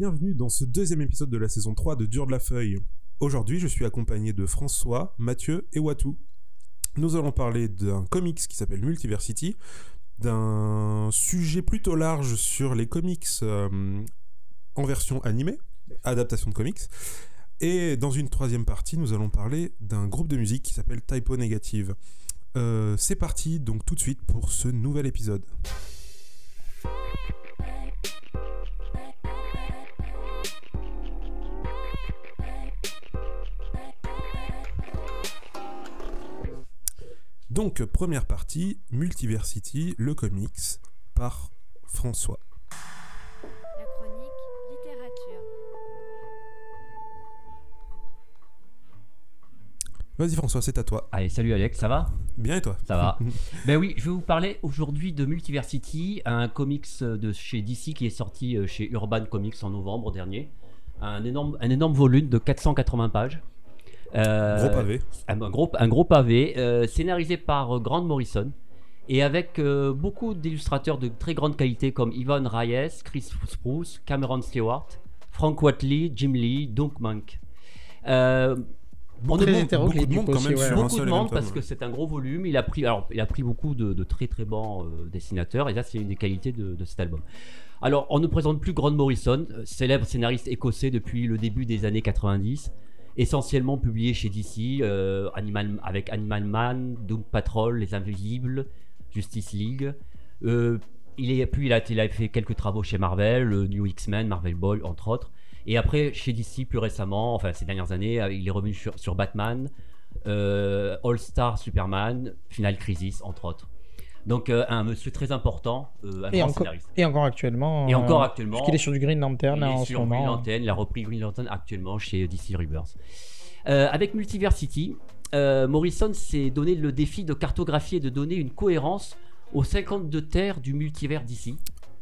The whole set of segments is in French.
bienvenue dans ce deuxième épisode de la saison 3 de Dur de la Feuille. Aujourd'hui, je suis accompagné de François, Mathieu et Watou. Nous allons parler d'un comics qui s'appelle Multiversity, d'un sujet plutôt large sur les comics euh, en version animée, adaptation de comics. Et dans une troisième partie, nous allons parler d'un groupe de musique qui s'appelle Typo Negative. Euh, c'est parti donc tout de suite pour ce nouvel épisode. Donc, première partie, Multiversity, le comics, par François. La chronique littérature. Vas-y François, c'est à toi. Allez, salut Alex, ça va? Bien et toi? Ça va. ben oui, je vais vous parler aujourd'hui de Multiversity, un comics de chez DC qui est sorti euh, chez Urban Comics en novembre dernier. Un énorme, un énorme volume de 480 pages. Euh, Gros pavé. Un, gros, un gros pavé, euh, scénarisé par euh, Grant Morrison et avec euh, beaucoup d'illustrateurs de très grande qualité comme Yvonne Reyes, Chris Spruce, Cameron Stewart, Frank Watley, Jim Lee, Dunk Monk. Euh, on Beaucoup de monde- hétéroclite, beaucoup de monde quand même aussi, ouais. beaucoup de monde parce ouais. que c'est un gros volume. Il a pris, alors, il a pris beaucoup de, de très très bons euh, dessinateurs et ça c'est une des qualités de, de cet album. Alors on ne présente plus Grant Morrison, célèbre scénariste écossais depuis le début des années 90, essentiellement publié chez DC euh, avec Animal Man, Doom Patrol, Les Invisibles, Justice League. Euh, il puis il a, fait quelques travaux chez Marvel, le New X-Men, Marvel Boy entre autres. Et après, chez DC, plus récemment, enfin ces dernières années, euh, il est revenu sur, Batman, euh, All-Star Superman, Final Crisis, entre autres. Donc euh, un monsieur très important, euh, un Et grand encore, scénariste. et encore actuellement. Et encore euh, actuellement. Puisqu'il est sur du Green Lantern Il là, est en ce sur Green. Lantern, il a repris Green Lantern actuellement chez DC Rebirth. Euh, avec Multiversity, euh, Morrison s'est donné le défi de cartographier et de donner une cohérence aux 52 terres du multivers DC,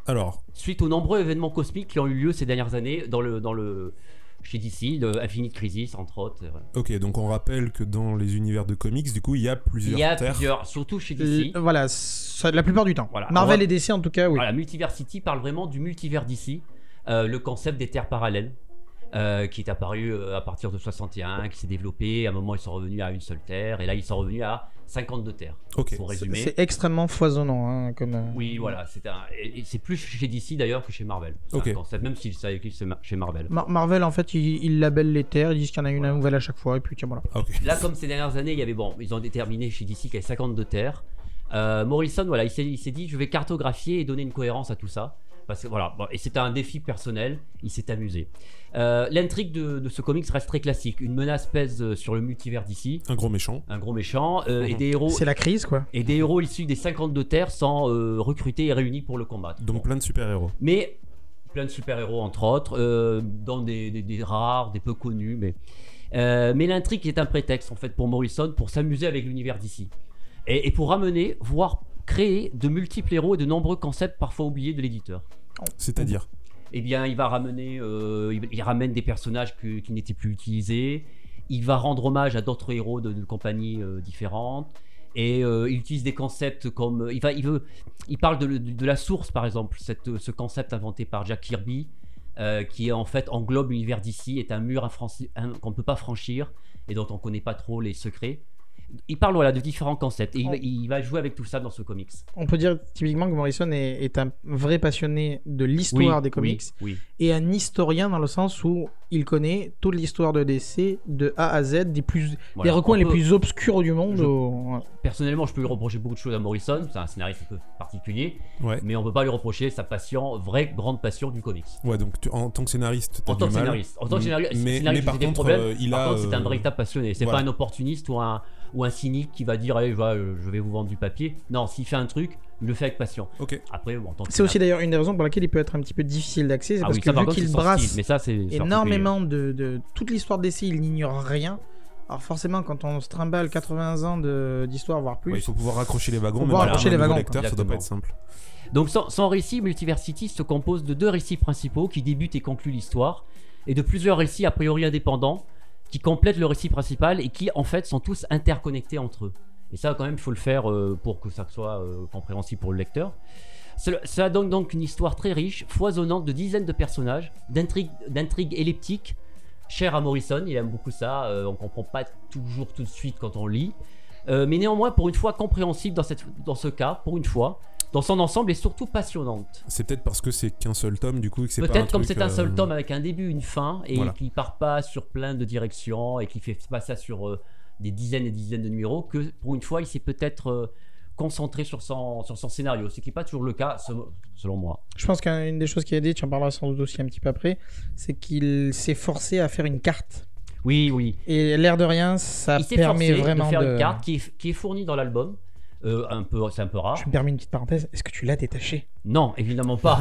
Alors, suite aux nombreux événements cosmiques qui ont eu lieu ces dernières années dans le, dans le, chez DC, le Infinite Crisis entre autres. euh. ok, donc on rappelle que dans les univers de comics, du coup, il y a plusieurs Il y a terres. plusieurs, surtout chez DC. L- Voilà, ça, la plupart du temps. Voilà. Marvel va- et DC en tout cas, oui. Voilà, Multiversity parle vraiment du multivers d'ici, euh, le concept des terres parallèles, euh, qui est apparu euh, à partir de 61, qui s'est développé. À un moment, ils sont revenus à une seule terre, et là, ils sont revenus à 52 terres. Ok. Pour C'est résumer. c'est extrêmement foisonnant. hein, comme, euh, Oui, voilà, c'est un, et- et c'est plus chez DC d'ailleurs que chez Marvel. Ok. concept, même si ça existe chez Marvel. Mar- Marvel, en fait, ils, ils labellent les terres, ils disent qu'il y en a une nouvelle à chaque fois, et puis tiens, voilà. Là, comme ces dernières années, il y avait bon, ils ont déterminé chez DC qu'il y avait 52 terres. Euh, Morrison, voilà, il s'est dit, je vais cartographier et donner une cohérence à tout ça. Parce que voilà, bon, et c'était un défi personnel. Il s'est amusé. Euh, l'intrigue de, de ce comics reste très classique. Une menace pèse sur le multivers d'ici, Un gros méchant. un gros méchant, euh, et Mhm. des héros C'est la crise, quoi. et des héros issus des 52 terres sont euh, recrutés et réunis pour le combattre. Donc Bon. plein de super-héros. Mais plein de super-héros, entre autres, euh, dans des, des- des rares, des peu connus. Mais, euh, mais l'intrigue est un prétexte, en fait, pour Morrison pour s'amuser avec l'univers d'ici. Et, et pour ramener, voire créer de multiples héros et de nombreux concepts parfois oubliés de l'éditeur. C'est-à-dire. Eh bien, il va ramener, euh, il, il ramène des personnages que- qui n'étaient plus utilisés. Il va rendre hommage à d'autres héros de, de compagnies euh, différentes. Et euh, il utilise des concepts comme. Il, va, il, veut, il parle de, la source, par exemple. Cette, ce concept inventé par Jack Kirby, qui en fait englobe l'univers d'ici, est un mur qu'on ne peut pas franchir et dont on ne connaît pas trop les secrets. Il parle voilà, de différents concepts. Et il, va- il va jouer avec tout ça dans ce comics. On peut dire typiquement que Morrison est, est un vrai passionné de l'histoire Oui, des comics Oui, oui. et un historien dans le sens où il connaît toute l'histoire de DC de A à Z, des, plus, Voilà. des recoins les plus obscurs du monde. Je- au- Personnellement, je peux lui reprocher beaucoup de choses à Morrison, c'est un scénariste un peu particulier, Ouais. mais on peut pas lui reprocher sa passion, vraie grande passion du comics. Ouais, donc tu- en tant que scénariste, En du tant mal. scénariste, en tant que scénariste, mais, scénariste, mais par des contre, problèmes. euh, il Par a. c'est un euh, véritable passionné. C'est voilà. pas un opportuniste ou un, ou un cynique qui va dire allez, voilà, je vais vous vendre du papier. Non, s'il fait un truc, il le fait avec passion. Ok. Après, bon, C'est aussi d'ailleurs une des raisons pour laquelle il peut être un petit peu difficile d'accès, c'est Ah parce oui, que vu qu'il brasse style, mais ça, c'est c'est énormément de, de toute l'histoire d'essai, il n'ignore rien. Alors forcément, quand on se trimballe 80 ans de- d'histoire, voire plus, Ouais, il faut pouvoir raccrocher les wagons. Pouvoir raccrocher les wagons, lecteur, ça doit pas être simple. Donc son, son récit Multiversity se compose de deux récits principaux qui débutent et concluent l'histoire, et de plusieurs récits a priori indépendants qui complètent le récit principal et qui en fait sont tous interconnectés entre eux. Et ça quand même il faut le faire euh, pour que ça soit euh, compréhensible pour le lecteur. Cela donne donc une histoire très riche, foisonnante de dizaines de personnages, d'intrigues, elliptiques, chères à Morrison, il aime beaucoup ça, euh, on comprend pas toujours tout de suite quand on lit, Euh, mais néanmoins pour une fois compréhensible dans ce cas, pour une fois, dans son ensemble et surtout passionnante. C'est peut-être parce que c'est qu'un seul tome, du coup, et que c'est Peut-être comme c'est un seul euh, tome avec un début, une fin, et Voilà. qui part pas sur plein de directions, et qui fait pas ça sur euh, des dizaines et dizaines de numéros, que pour une fois, il s'est peut-être euh, concentré sur son, sur son scénario, ce qui n'est pas toujours le cas, se- selon moi. Je pense qu'une des choses qu'il a dit, tu en parleras sans doute aussi un petit peu après, c'est qu'il s'est forcé à faire une carte. Oui, oui. Et l'air de rien, ça il s'est permet forcé vraiment de faire de. une carte qui est, qui est fournie dans l'album. Euh, un peu, c'est un peu rare. Je me permets une petite parenthèse. Est-ce que tu l'as détaché? Non, évidemment pas.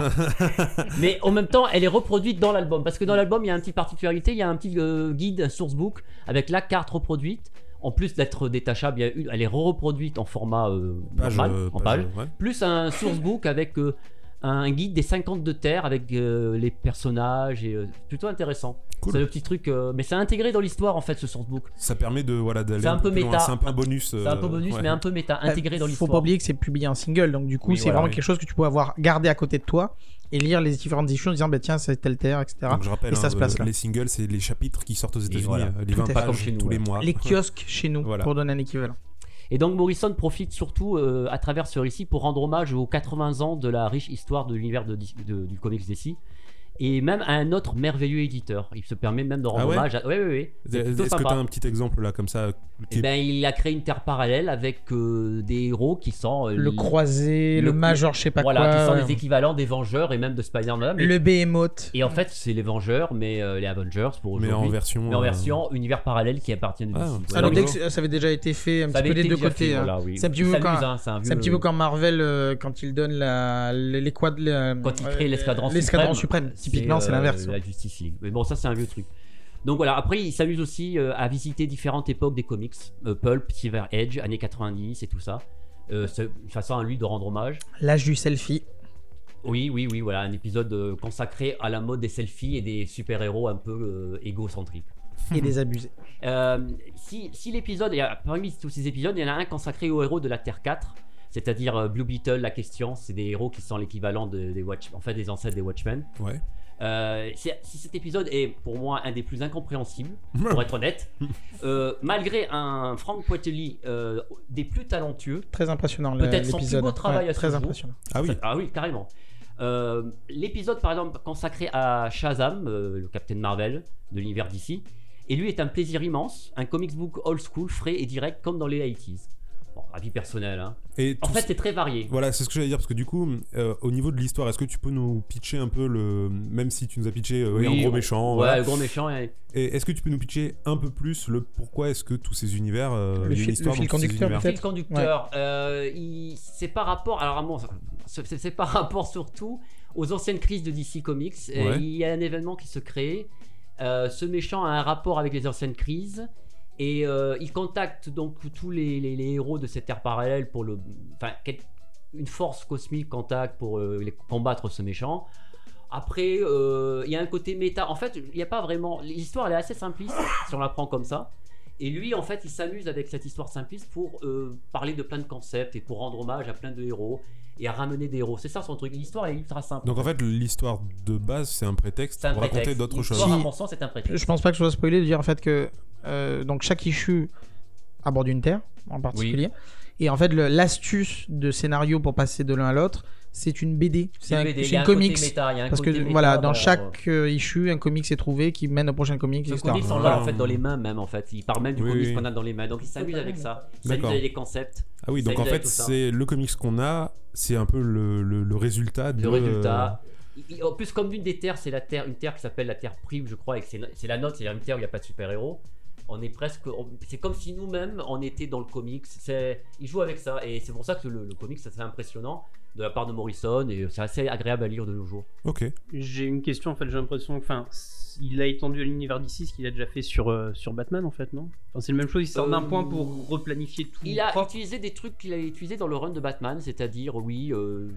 Mais en même temps, elle est reproduite dans l'album. Parce que dans l'album, il y a une petite particularité il y a un petit euh, guide, un sourcebook, avec la carte reproduite. En plus d'être détachable, il y a une- elle est reproduite en format euh, page, normal, euh, en page. ouais. Plus un sourcebook avec euh, un guide des 50 de terre avec euh, les personnages. et euh, plutôt intéressant. Cool. C'est le petit truc. euh, mais c'est intégré dans l'histoire en fait, ce sourcebook. Ça permet de voilà d'aller C'est un peu méta. C'est un peu un bonus. C'est un peu bonus, ouais. mais un peu méta, intégré dans Faut l'histoire. pas oublier que c'est publié en single, donc du coup, Oui, c'est voilà, vraiment oui. quelque chose que tu peux avoir gardé à côté de toi et lire les différentes issues en disant, bah tiens, c'est telle terre, etc. Donc je rappelle, Et ça hein, se passe euh, là. les singles, c'est les chapitres qui sortent aux États-Unis, voilà. les Tout 20 à fait. pages Comme chez nous, tous les mois. Les kiosques chez nous, Voilà. pour donner un équivalent. Et donc Morrison profite surtout euh, à travers ce récit pour rendre hommage aux 80 ans de la riche histoire de l'univers du comics DC. Et même à un autre merveilleux éditeur. Il se permet même de rendre Ah ouais hommage à... Oui, oui, oui. Est-ce que tu as un petit exemple là comme ça qui Eh ben, il a créé une terre parallèle avec euh, des héros qui sont... euh, Le croisé, le, le- major, je sais pas Voilà, quoi. qui sont ouais. les équivalents des Vengeurs et même de Spider-Man. Et, Le Behemoth. et en fait, c'est les Vengeurs, mais euh, les Avengers pour mais aujourd'hui. en version. Mais en euh, version univers parallèle qui appartient de DC. Ah, Voilà. c'est Alors, rigolo. dès que ça avait déjà été fait un Ça petit peu avait des été deux déjà côtés. fait, hein. voilà, oui. C'est un petit peu quand- hein, un vieux- Marvel euh, quand il donne la, les, les quad- Quand il euh, crée l'escadron suprême. Typiquement, c'est euh, l'inverse. La Justice League. Mais bon, ça, c'est un vieux truc. Donc voilà, après, il s'amuse aussi euh, à visiter différentes époques des comics. Euh, Pulp, Silver Edge, années 90 et tout ça. Euh, c'est une façon à lui de rendre hommage. L'âge du selfie. Oui, oui, oui, voilà, un épisode euh, consacré à la mode des selfies et des super-héros un peu euh, égocentriques. et des abusés. Euh, si si l'épisode, il y a- parmi tous ces épisodes, il y en a un consacré aux héros de la Terre 4, c'est-à-dire euh, Blue Beetle, la question, c'est des héros qui sont l'équivalent de- des Watch, en fait, des ancêtres des Watchmen. Ouais. Euh, si cet épisode est pour moi un des plus incompréhensibles, pour être honnête, euh, malgré un Frank Poitelli euh, des plus talentueux, Très impressionnant Peut-être son plus beau travail à ce Très jour. impressionnant. Ah oui. ah oui, carrément. Euh, L'épisode par exemple consacré à Shazam, euh, le Captain Marvel de l'univers d'ici, et lui est un plaisir immense, un comics book old school, frais et direct comme dans les 80s. Bon, avis personnel, hein. Et En fait, ce- c'est très varié. Voilà, c'est ce que j'allais dire parce que du coup, euh, au niveau de l'histoire, est-ce que tu peux nous pitcher un peu le, même si tu nous as pitché euh, oui, un gros méchant, Ouais, voilà. le gros méchant. et- Et est-ce que tu peux nous pitcher un peu plus le pourquoi est-ce que tous ces univers, euh, Le histoire le fil conducteur, univers peut-être fil conducteur, euh, il- c'est par rapport, alors à mon- c'est par rapport surtout aux anciennes crises de DC Comics. Ouais. Il y a un événement qui se crée. Euh, ce méchant a un rapport avec les anciennes crises et euh, il contacte donc tous les, héros de cette ère parallèle pour le, enfin, une force cosmique contacte pour euh, les- combattre ce méchant. Après, euh, il y a un côté méta. En fait, il n'y a pas vraiment. L'histoire, elle est assez simpliste si on la prend comme ça. Et lui, en fait, il s'amuse avec cette histoire simpliste pour parler de plein de concepts et pour rendre hommage à plein de héros et à ramener des héros. C'est ça son truc. L'histoire elle est ultra simple. Donc en fait, l'histoire de base, c'est un prétexte un pour raconter d'autres choses. À Si- mon sens, c'est un prétexte. Je pense pas que je sois spoilé de dire en fait que euh, donc chaque issue aborde une terre en particulier. Et en fait, l'astuce de scénario pour passer de l'un à l'autre, c'est une BD. C'est un, BD, une un comics. méta, un Parce que méta voilà, dans dans- chaque euh, issue, un comics est trouvé qui mène au prochain comics, Le etc. comics sont là en fait dans les mains même en fait. Il parle même du Oui, comics oui. qu'on a dans les mains. Donc il s'amuse avec ça. Il s'amuse avec les concepts. Ah oui, donc en fait, c'est le comics qu'on a, c'est un peu le, le- le résultat de. Le résultat. En plus, comme l'une des terres, c'est la terre, une terre qui s'appelle la terre prime, je crois, et c'est la nôtre, c'est une terre où il n'y a pas de super-héros. On est presque. C'est comme si nous-mêmes, on était dans le comics. C'est- Il joue avec ça, et c'est pour ça que le, le comics, c'est assez impressionnant de la part de Morrison, et c'est assez agréable à lire de nos jours. Ok. J'ai une question en fait, j'ai l'impression enfin, il a étendu à l'univers d'ici ce qu'il a déjà fait sur, euh, sur Batman en fait, non? Enfin, c'est le même chose, il sort d'un Euh, point pour replanifier tout. Il a propre. utilisé des trucs qu'il a utilisé dans le run de Batman, c'est-à-dire, oui, euh,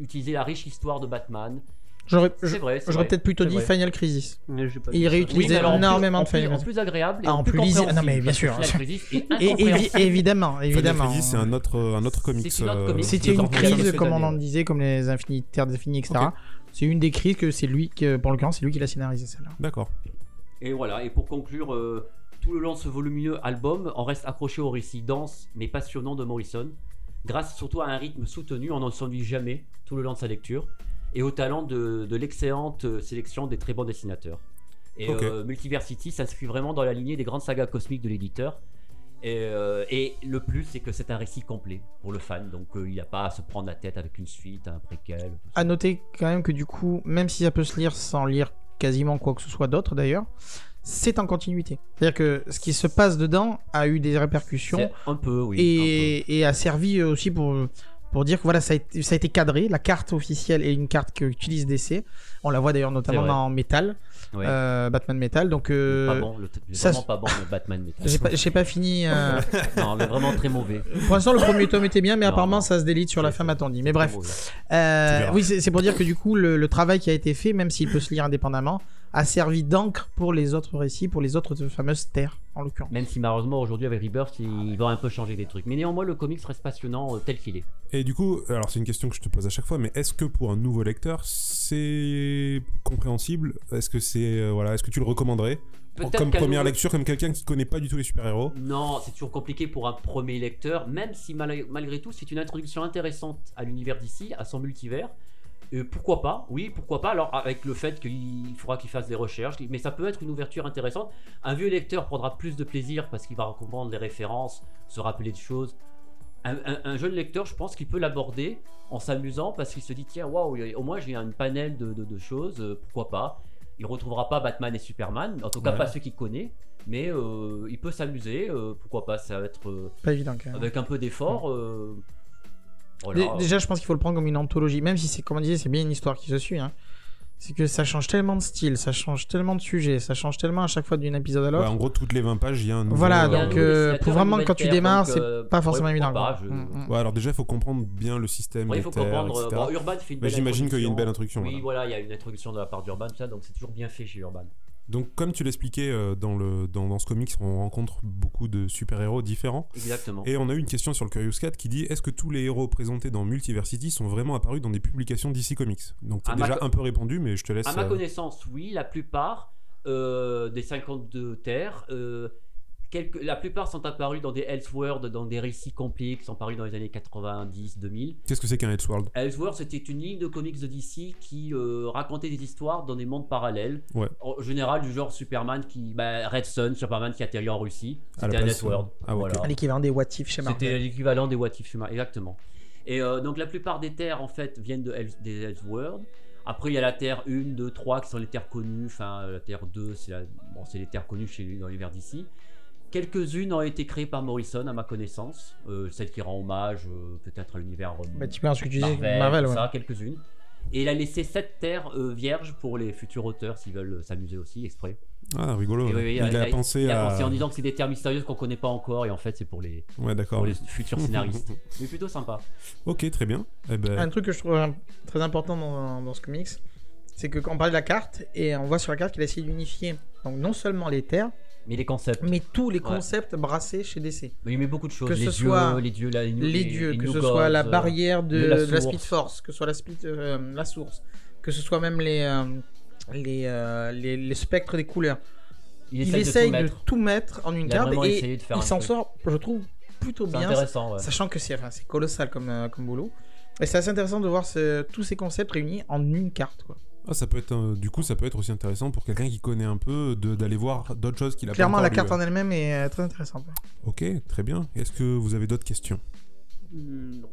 utiliser la riche histoire de Batman. J'aurais C'est vrai. c'est j'aurais vrai, peut-être plutôt c'est dit vrai. Final Crisis. Mais j'ai pas Et il vu ça. réutilise- Oui, utilisait mais alors, en plus- énormément en de plus- Final En plus agréable et Ah, en plus plus lisible. Ah, non, mais bien sûr. Final Crisis est Et, évidemment, Final évidemment. Crisis, c'est un autre, un autre comics. C'est une autre euh, comics. C'était une crise, comme on en disait, comme les Infinies, Terres Infinies, etc. C'est une des crises que c'est lui, que, pour l'occurrence, c'est lui qui l'a scénarisé celle-là. D'accord. Et voilà, et pour conclure, euh, tout le long de ce volumineux album, on reste accroché au récit dense mais passionnant de Morrison, grâce surtout à un rythme soutenu, on n'en s'ennuie jamais tout le long de sa lecture, et au talent de, de l'excellente euh, sélection des très bons dessinateurs. Et Ok. euh, Multiversity s'inscrit vraiment dans la lignée des grandes sagas cosmiques de l'éditeur. Et, euh, et le plus, c'est que c'est un récit complet pour le fan, donc euh, il n'y a pas à se prendre la tête avec une suite, un préquel. tout ça. À noter quand même que du coup, même si ça peut se lire sans lire quasiment quoi que ce soit d'autre d'ailleurs, c'est en continuité. C'est-à-dire que ce qui se passe dedans a eu des répercussions un peu, oui. un et a servi aussi pour, pour dire que voilà, ça a, été, ça a été cadré. La carte officielle est une carte que utilise DC. On la voit d'ailleurs notamment peu, ouais. euh, Batman Metal. Donc, euh, pas bon, le, le- ça vraiment pas bon le Batman Metal. j'ai pas, pas fini. euh, Non, le vraiment très mauvais. Pour l'instant, le premier tome était bien, mais Non, apparemment, non. ça se délite sur la fin, dit. Mais bref. Euh, oui, c'est c'est pour dire que du coup, le, le travail qui a été fait, même s'il peut se lire indépendamment, a servi d'encre pour les autres récits, pour les autres fameuses terres, en l'occurrence. Même si malheureusement aujourd'hui avec Rebirth, il va un peu changer des trucs. Mais néanmoins, le comics reste passionnant euh, tel qu'il est. Et du coup, alors c'est une question que je te pose à chaque fois, mais est-ce que pour un nouveau lecteur, c'est compréhensible? Est-ce que c'est euh, voilà, est-ce que tu le recommanderais? Comme première nouveau- lecture, comme quelqu'un qui connaît pas du tout les super-héros? Non, c'est toujours compliqué pour un premier lecteur, même si mal- malgré tout, c'est une introduction intéressante à l'univers d'ici, à son multivers. Euh, pourquoi pas Oui, pourquoi pas Alors, avec le fait qu'il faudra qu'il fasse des recherches, mais ça peut être une ouverture intéressante. Un vieux lecteur prendra plus de plaisir parce qu'il va comprendre les références, se rappeler de choses. Un, un- un jeune lecteur, je pense qu'il peut l'aborder en s'amusant parce qu'il se dit tiens, waouh, au moins j'ai un panel de, de- de choses, euh, pourquoi pas Il retrouvera pas Batman et Superman, en tout cas Ouais. pas ceux qu'il connaît, mais euh, il peut s'amuser, euh, pourquoi pas Ça va être euh, Pas évident quand même. avec un peu d'effort. Euh. Dé- Déjà, je pense qu'il faut le prendre comme une anthologie, même si c'est, comme on disait, c'est bien une histoire qui se suit. hein. C'est que ça change tellement de style, ça change tellement de sujets, ça change tellement à chaque fois d'un épisode à Ouais, l'autre. En gros, toutes les 20 pages, il y a un nouveau. Voilà, un donc euh, pour vraiment quand tu démarres, c'est euh, pas forcément évident. pas, je- Mm, mm. Ouais, alors déjà, il faut comprendre bien le système, Ouais, il les faut terres, comprendre. euh. Bon, Urban fait une Bah, belle j'imagine qu'il y a une introduction. belle introduction, Oui, voilà. voilà, il y a une introduction de la part d'Urban, tout ça, donc c'est toujours bien fait chez Urban. Donc, comme tu l'expliquais euh, dans, le, dans, dans ce comics, on rencontre beaucoup de super-héros différents. Exactement. Et on a eu une question sur le Curious Cat qui dit Est-ce que tous les héros présentés dans Multiversity sont vraiment apparus dans des publications DC Comics? Donc, tu déjà un peu répondu, mais je te laisse. À ma euh, connaissance, oui, la plupart euh, des 52 terres, euh, quelques- la plupart sont apparus dans des Elseworlds, dans des récits complets qui sont parus dans les années 90-2000. Qu'est-ce que c'est qu'un Elseworld? Elseworlds, c'était une ligne de comics de DC qui euh, racontait des histoires dans des mondes parallèles. Ouais. En général, du genre Superman qui. bah, Red Sun, Superman qui atterrit en Russie. C'était un Elseworld. ah, ok. Voilà. L'équivalent des What If chez C'était Marvel. l'équivalent des What If Superman, exactement. Et euh, donc la plupart des terres en fait viennent de des Elseworlds. Après il y a la Terre 1, 2, 3 qui sont les terres connues. Enfin euh, la Terre 2 c'est la- bon, c'est les terres connues chez lui dans l'univers d'ici. Quelques-unes ont été créées par Morrison à ma connaissance. Euh, celle qui rend hommage euh, peut-être à l'univers euh, Bah, typiquement ce que tu disais, Marvel, ouais. ça, quelques-unes. Et il a laissé sept terres euh, vierges pour les futurs auteurs s'ils veulent s'amuser aussi exprès. Ah, rigolo. Et il, a, pensé il a à. pensé en disant que c'est des terres mystérieuses qu'on connaît pas encore et en fait c'est pour les, Ouais, d'accord. pour les futurs scénaristes. Mais plutôt sympa. Ok, très bien. Eh ben, Un truc que je trouve très important dans, dans ce comics, c'est que quand on parle de la carte, et on voit sur la carte qu'il a essayé d'unifier donc non seulement les terres, Mais les concepts. mais tous les Ouais. concepts brassés chez DC. Mais il met beaucoup de choses. Que les ce dieux, soit les dieux, la- les les- dieux, les que ce Gods, soit la barrière de, de la de la source. Speed Force, que ce soit la, speed, euh, la source, que ce soit même les, euh, les, euh, les, les spectres des couleurs. Il, Il, essaye, de, tout mettre. tout mettre en une Il carte et il s'en sort, je trouve, plutôt bien, intéressant, ouais. sachant que c'est enfin, colossal comme, comme boulot. Et c'est assez intéressant de voir ce- tous ces concepts réunis en une carte. Quoi. Ah, ça peut être, euh, du coup, ça peut être aussi intéressant pour quelqu'un qui connaît un peu de- d'aller voir d'autres choses qu'il a Clairement, pas la carte en elle-même est euh, très intéressante. Ok, très bien. Est-ce que vous avez d'autres questions? Hmm, non.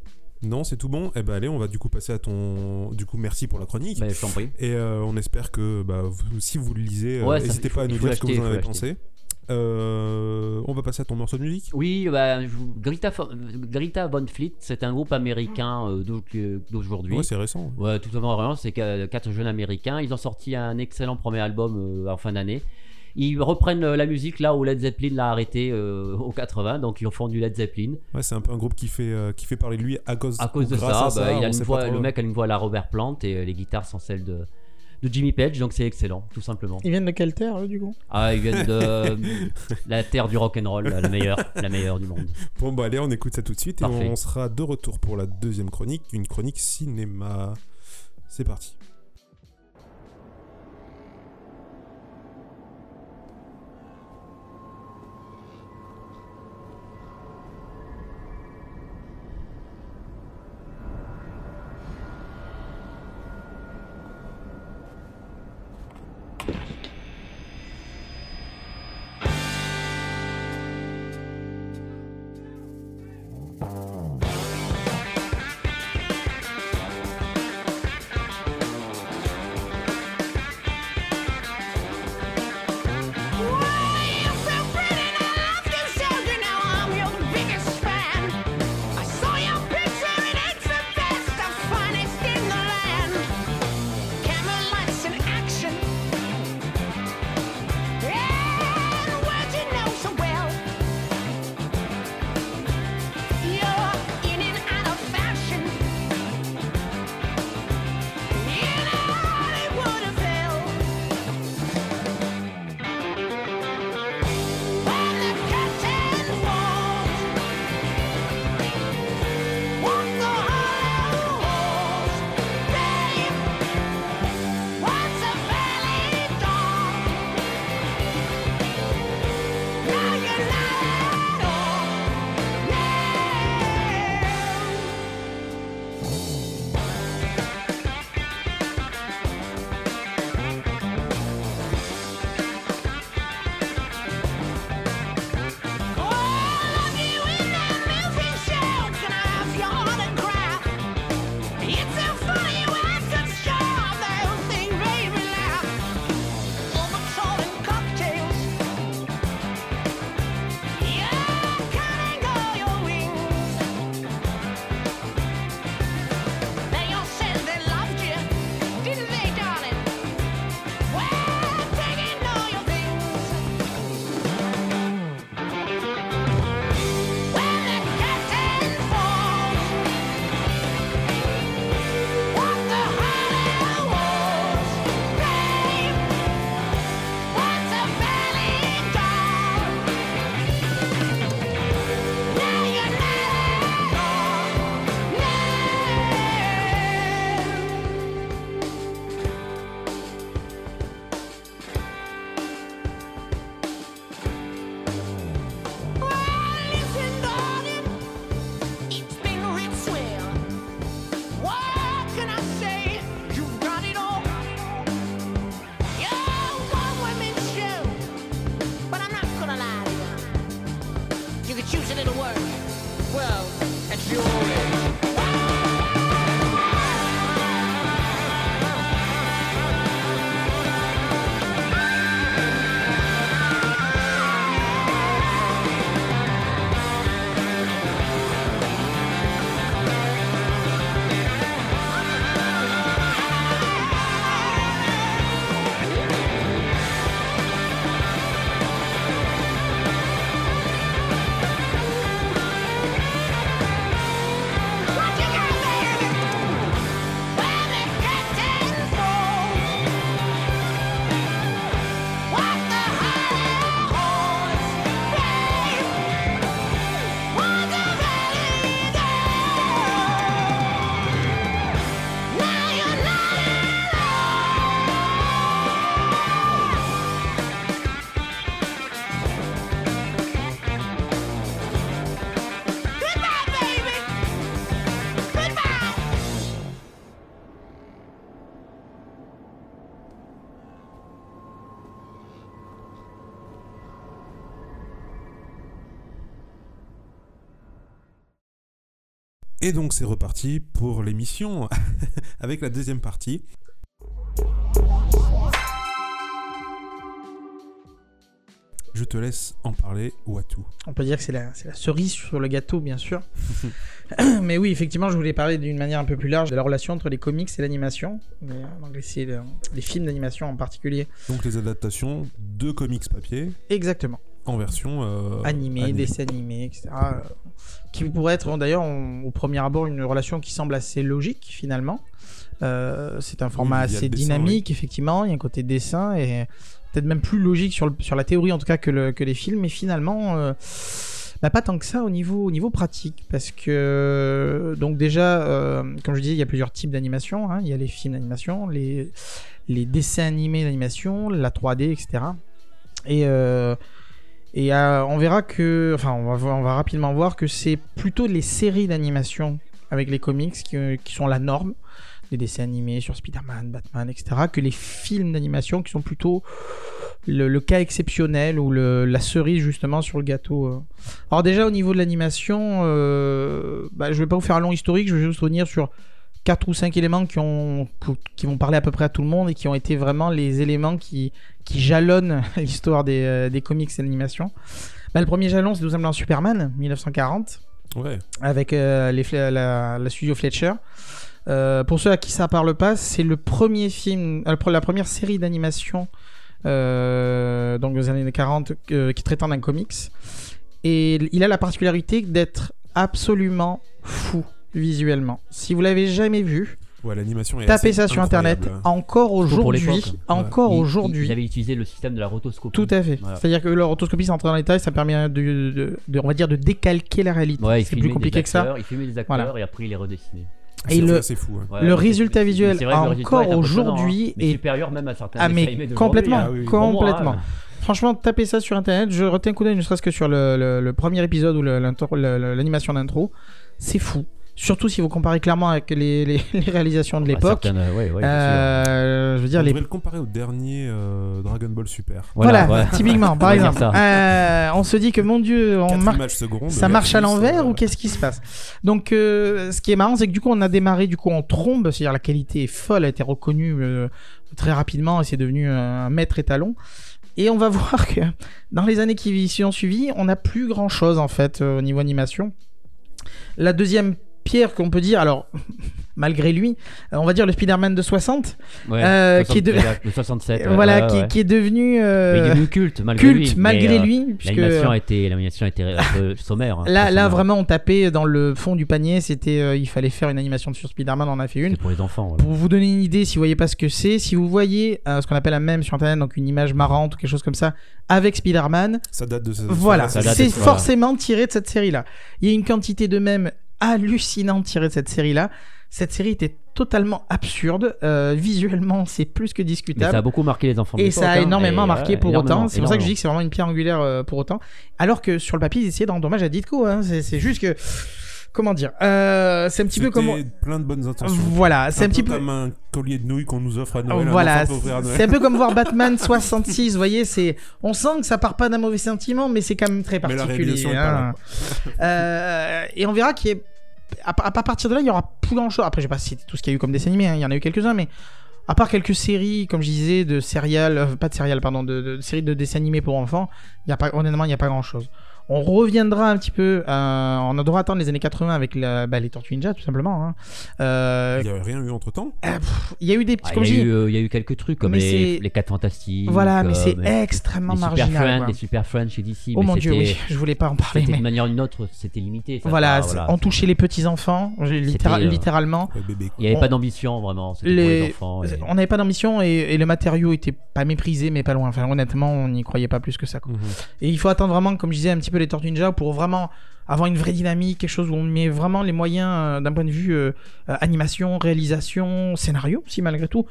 Non, c'est tout bon? Eh ben allez, on va du coup passer à ton. Du coup, merci pour la chronique. Bah, je t'en prie. Et euh, on espère que bah, vous- si vous le lisez, euh, Ouais, ça- n'hésitez il pas à nous il faut dire ce que l'acheter, vous en il avez pensé. Euh, on va passer à ton morceau de musique. Oui, bah, Fo- Greta Von Fleet, c'est un groupe américain euh, que- d'aujourd'hui. Ouais, c'est récent. Ouais, tout simplement, vraiment, c'est qu- quatre jeunes américains. Ils ont sorti un excellent premier album euh, en fin d'année. Ils reprennent euh, la musique là où Led Zeppelin l'a arrêté euh, aux 80, donc ils font du Led Zeppelin. Ouais, c'est un peu un groupe qui fait, euh, qui fait parler de lui à cause, À cause de ça, à bah, il a une voix, le mec a une voix à la Robert Plant et euh, les guitares sont celles de, de Jimmy Page, donc c'est excellent, tout simplement. Ils viennent de quelle terre, eux, du coup? Ah, ils viennent de la terre du rock'n'roll, la meilleure, la meilleure du monde. Bon, bah allez, on écoute ça tout de suite et on sera de retour pour la deuxième chronique, une chronique cinéma. C'est parti. Et donc c'est reparti pour l'émission avec la deuxième partie. Je te laisse en parler, Watu. On peut dire que c'est la, cerise sur le gâteau, bien sûr. Mais oui, effectivement, je voulais parler d'une manière un peu plus large de la relation entre les comics et l'animation. Euh, les, les films d'animation en particulier. Donc les adaptations de comics papier. Exactement. En version euh, animé, animée. dessin animé, etc. euh, Qui pourrait être d'ailleurs au premier abord une relation qui semble assez logique finalement. Euh, c'est un format assez dessin, dynamique effectivement, il y a un côté dessin et peut-être même plus logique sur, le- sur la théorie en tout cas que, le- que les films, mais finalement bah, pas tant que ça au niveau, au niveau pratique parce que donc déjà comme je disais il y a plusieurs types d'animation, hein. il y a les films d'animation, les, les dessins animés d'animation, la 3D, etc. Et euh, et euh, on verra que, enfin, on va, rapidement voir que c'est plutôt les séries d'animation avec les comics qui, euh, sont la norme, les dessins animés sur Spider-Man, Batman, etc., que les films d'animation qui sont plutôt le, cas exceptionnel ou la cerise justement sur le gâteau. euh. Alors déjà au niveau de l'animation, bah, je vais pas vous faire un long historique, je vais juste revenir sur quatre ou cinq éléments qui vont parler à peu près à tout le monde et qui ont été vraiment les éléments qui, qui jalonnent l'histoire des, euh, des comics et l'animation. Bah, le premier jalon, c'est tout simplement Superman, 1940, Ouais. avec euh, les, la, la studio Fletcher. Euh, pour ceux à qui ça parle pas, c'est le premier film, euh, la première série d'animation donc des années 40 euh, qui traitant d'un comics. Et il a la particularité d'être absolument fou visuellement. Si vous l'avez jamais vu, Ouais, l'animation est tapez ça sur internet. Encore aujourd'hui, encore il- aujourd'hui. Ils avaient utilisé le système de la rotoscopie. Tout à fait. Voilà. C'est-à-dire que leur rotoscopie, c'est entré dans les détails, ça permet de, de- de- on va dire, de décalquer la réalité. Ouais, c'est plus compliqué que ça. acteurs, Il filmait des acteurs Voilà. et après il les redessinait. C'est Et le- fou. hein. Ouais, résultat visuel, c'est vrai que le résultat encore aujourd'hui, hein. Est- supérieur même à certains Ah, mais complètement, hein. Ah oui, complètement. hein. Franchement, tapez ça sur internet. Je retiens un coup d'œil, ne serait-ce que sur le, le- le premier épisode ou l'animation d'intro. C'est fou. Surtout si vous comparez clairement avec les, les- les réalisations de l'époque. certaines, ouais, ouais. Euh, je veux dire, On les le comparer au dernier euh, Dragon Ball Super. Voilà, ouais. typiquement, par exemple. Euh, on se dit que mon Dieu, on 4 marque images secondes. ça marche à l'envers ou qu'est-ce qui se passe? Donc, euh, ce qui est marrant, c'est que du coup, on a démarré du coup en trombe, c'est-à-dire la qualité est folle, elle a été reconnue euh, très rapidement et c'est devenu un maître étalon. Et on va voir que dans les années qui s'y ont suivi, on n'a plus grand-chose en fait euh, au niveau animation. La deuxième pierre qu'on peut dire, alors malgré lui, euh, on va dire le Spider-Man de 60, Ouais, euh, qui est de- 67, le 67. ouais, voilà, ouais, qui, ouais. qui est devenu euh, il est devenu culte malgré culte lui. malgré mais, euh, lui, puisque L'animation a été, l'animation a été un peu sommaire. hein, Là, là sommaire. vraiment, on tapait dans le fond du panier. C'était, euh, il fallait faire une animation sur Spider-Man. On en a fait une. C'est pour les enfants. voilà. Pour vous donner une idée, si vous voyez pas ce que c'est, si vous voyez euh, ce qu'on appelle un mème sur internet, donc une image marrante ou quelque chose comme ça, avec Spider-Man, Ça date de ce. voilà, c'est forcément tiré de cette série-là. Il y a une quantité de mèmes hallucinante tirée de cette série-là. Cette série était totalement absurde. Euh, visuellement, c'est plus que Mais discutable. ça a beaucoup marqué les enfants. de Et ça a hein, énormément marqué pour autant. C'est pour ça que je dis que c'est vraiment une pierre angulaire euh, pour autant. Alors que sur le papier, ils essayaient de rendre hommage à Ditko. Hein. C'est c'est juste que. Comment dire euh, C'est un petit peu comme. C'était plein de bonnes intentions. Voilà, c'est un, petit peu. comme un collier de nouilles qu'on nous offre à Noël. un Voilà, c'est un peu comme voir Batman 66. Vous voyez, c'est. On sent que ça part pas d'un mauvais sentiment, mais c'est quand même très Mais la particulier. hein. Euh, et on verra qu'il y a. À, à partir de là, il y aura plus grand chose. Après, je vais pas citer tout ce qu'il y a eu comme dessin animé. hein. Il y en a eu quelques-uns, mais à part quelques séries, comme je disais, de euh, pas de pardon, de, de- de séries de dessins animés pour enfants, il y a pas, honnêtement, il n'y a pas grand chose. On reviendra un petit peu, euh, on devra attendre les années 80 avec la, bah, les Tortues Ninja, tout simplement. hein. Euh, Il n'y avait rien eu entre temps. euh, pff, il y a eu des petits, Ah, comme il, je y a eu, euh, il y a eu quelques trucs comme les, les 4 fantastiques. voilà, mais c'est euh, extrêmement les Super marginal. Friends, les Super Friends chez DC. Oh mais mon dieu, oui, je voulais pas en parler, mais d'une manière ou d'une autre, c'était limité. ça, voilà, ça, c'est- voilà. on touchait les petits enfants, littéra- C'était, euh, littéralement. Il n'y avait on- pas d'ambition vraiment. C'était pour Les- les enfants. et- On n'avait pas d'ambition et, et le matériau était pas méprisé, mais pas loin. Enfin, honnêtement, on n'y croyait pas plus que ça. quoi. Mhm. Et il faut attendre vraiment, comme je disais, un petit les Tortues Ninja pour vraiment avoir une vraie dynamique, quelque chose où on met vraiment les moyens euh, d'un point de vue euh, euh, animation, réalisation, scénario, si malgré tout.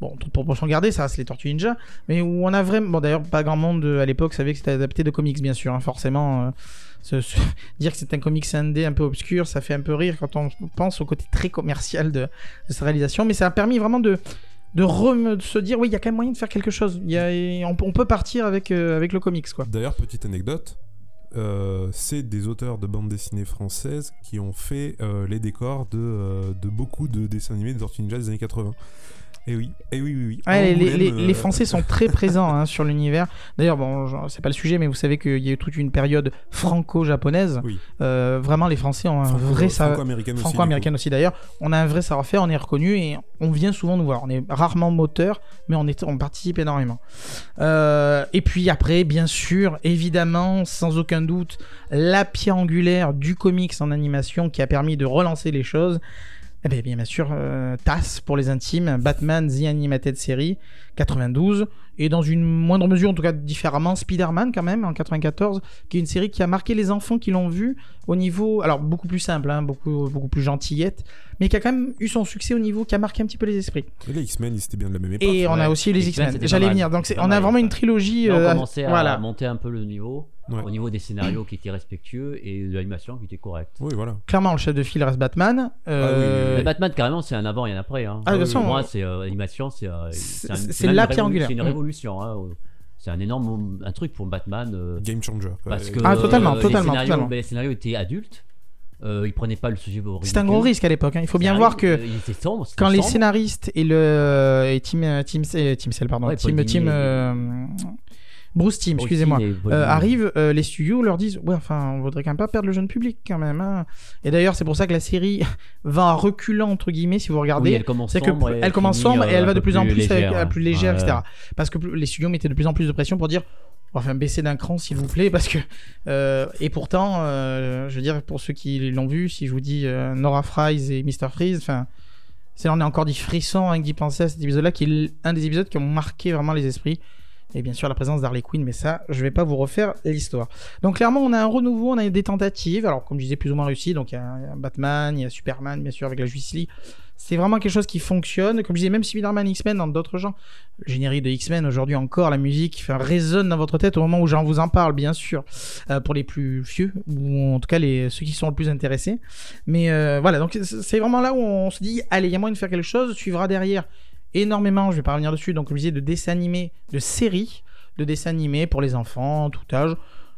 Bon, toute proportion gardée, ça reste les Tortues Ninja, mais où on a vraiment. Bon, d'ailleurs, pas grand monde à l'époque savait que c'était adapté de comics, bien sûr, hein, forcément. dire que c'est un comics indé un peu obscur, ça fait un peu rire quand on pense au côté très commercial de, cette réalisation, mais ça a permis vraiment de. Se dire, oui, il y a quand même moyen de faire quelque chose. On, peut- partir avec, avec le comics, quoi. D'ailleurs, petite anecdote, euh, c'est des auteurs de bandes dessinées françaises qui ont fait euh, les décors de, euh, de beaucoup de dessins animés des Tortues Ninja des années 80. Et oui, et oui, oui, oui. Ouais, les, euh, les Français sont très présents hein, sur l'univers. D'ailleurs, bon, c'est pas le sujet, mais vous savez qu'il y a eu toute une période franco-japonaise. Oui. Euh, vraiment, les Français ont un franco- vrai sa- franco-américaine aussi, franco-américaine aussi d'ailleurs. On a un vrai savoir-faire, on est reconnu et on vient souvent nous voir. On est rarement moteur, mais on, est, on participe énormément. Euh, et puis après, bien sûr, évidemment, sans aucun doute, la pierre angulaire du comics en animation qui a permis de relancer les choses. Eh bien, bien sûr, euh, TAS pour les intimes, Batman The Animated Series, 92, et dans une moindre mesure, en tout cas différemment, Spider-Man quand même, en 94, qui est une série qui a marqué les enfants qui l'ont vu au niveau, alors beaucoup plus simple, hein, beaucoup, beaucoup plus gentillette, mais qui a quand même eu son succès au niveau qui a marqué un petit peu les esprits. Et les X-Men, ils étaient bien de la même époque. Et on ouais. a aussi les X-Men, j'allais venir, donc on a vraiment une trilogie. Là, on euh, commençait à voilà. monter un peu le niveau Ouais. au niveau des scénarios qui étaient respectueux et de l'animation qui était correcte. Oui, voilà. Clairement, le chef de file reste Batman. euh, Mais Batman, carrément, c'est un avant et un après. Hein. Ah, de toute Pour façon, moi, c'est euh, l'animation, c'est euh, c'est- c'est la pierre angulaire. C'est une Mm. Révolution. hein. C'est un énorme un truc pour Batman. euh, Game changer. quoi. parce que Ah, totalement, euh, totalement, les, scénarios, totalement. ben, les scénarios étaient adultes. Euh, ils prenaient pas le sujet au C'est un gros risque à l'époque. hein. Il faut bien voir que euh, sombre, c'était quand les sombre. scénaristes et le et Tim euh, Tim euh, Tim Cell, pardon Ouais, Paul Tim Euh, Bruce Tim Bruce excusez-moi. Euh, Dini. arrivent euh, les studios leur disent ouais enfin on voudrait quand même pas perdre le jeune public quand même hein. et d'ailleurs c'est pour ça que la série va en reculant entre guillemets si vous regardez. Oui, elle commence que sombre et elle commence sombre et euh, elle va un de plus en plus légère, avec- plus légère Ouais, etc parce que les studios mettaient de plus en plus de pression pour dire enfin baisser d'un cran s'il vous plaît parce que euh, et pourtant euh, je veux dire pour ceux qui l'ont vu si je vous dis euh, Nora Fries et Mr Freeze enfin c'est là on est encore des frissons hein, d'y penser à cet épisode là qui est un des épisodes qui ont marqué vraiment les esprits et bien sûr la présence d'Harley Quinn mais ça je vais pas vous refaire l'histoire. Donc clairement on a un renouveau on a des tentatives. Alors comme je disais plus ou moins réussi donc il y a Batman il y a Superman bien sûr avec la Justice League. C'est vraiment quelque chose qui fonctionne. Comme je disais même Spider-Man X-Men dans d'autres genres. Le générique de X-Men aujourd'hui encore la musique résonne dans votre tête au moment où j'en vous en parle bien sûr. Euh, pour les plus vieux ou en tout cas les ceux qui sont le plus intéressés. Mais euh, voilà. Donc c'est vraiment là où on se dit allez il y a moyen de faire quelque chose. Suivra derrière énormément je vais pas revenir dessus donc disais de dessins animés de séries de dessins animés pour les enfants tout âge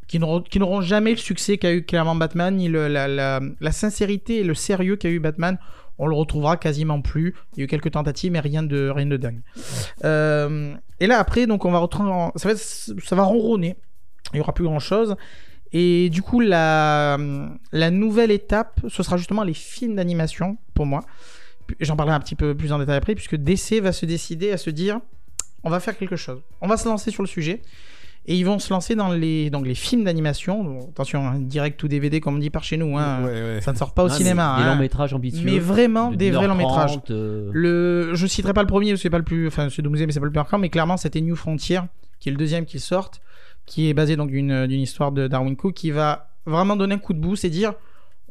qui n'auront jamais le succès qu'a eu clairement Batman ni la, la- sincérité et le sérieux qu'a eu Batman on le retrouvera quasiment plus. Il y a eu quelques tentatives, mais rien de, rien de dingue. Euh, et là, après, donc, on va retrouver. Ça va, ça va ronronner. Il y aura plus grand chose. Et du coup, la, la nouvelle étape, ce sera justement les films d'animation, pour moi. J'en parlerai un petit peu plus en détail après, puisque DC va se décider à se dire on va faire quelque chose. On va se lancer sur le sujet. Et ils vont se lancer dans les, donc les films d'animation. Bon, Attention, hein, direct ou DVD, comme on dit par chez nous. hein. Ouais, ouais. Ça ne sort pas au Non, cinéma. Des hein. longs métrages ambitieux. Mais vraiment de des vrais longs 1h30, métrages. euh, Le, je citerai pas le premier, c'est pas le plus, enfin, c'est Doomsday, mais c'est pas le plus marquant, mais clairement, c'était New Frontier, qui est le deuxième qu'ils sortent, qui est basé donc d'une, d'une histoire de Darwin Cook, qui va vraiment donner un coup de boost et dire,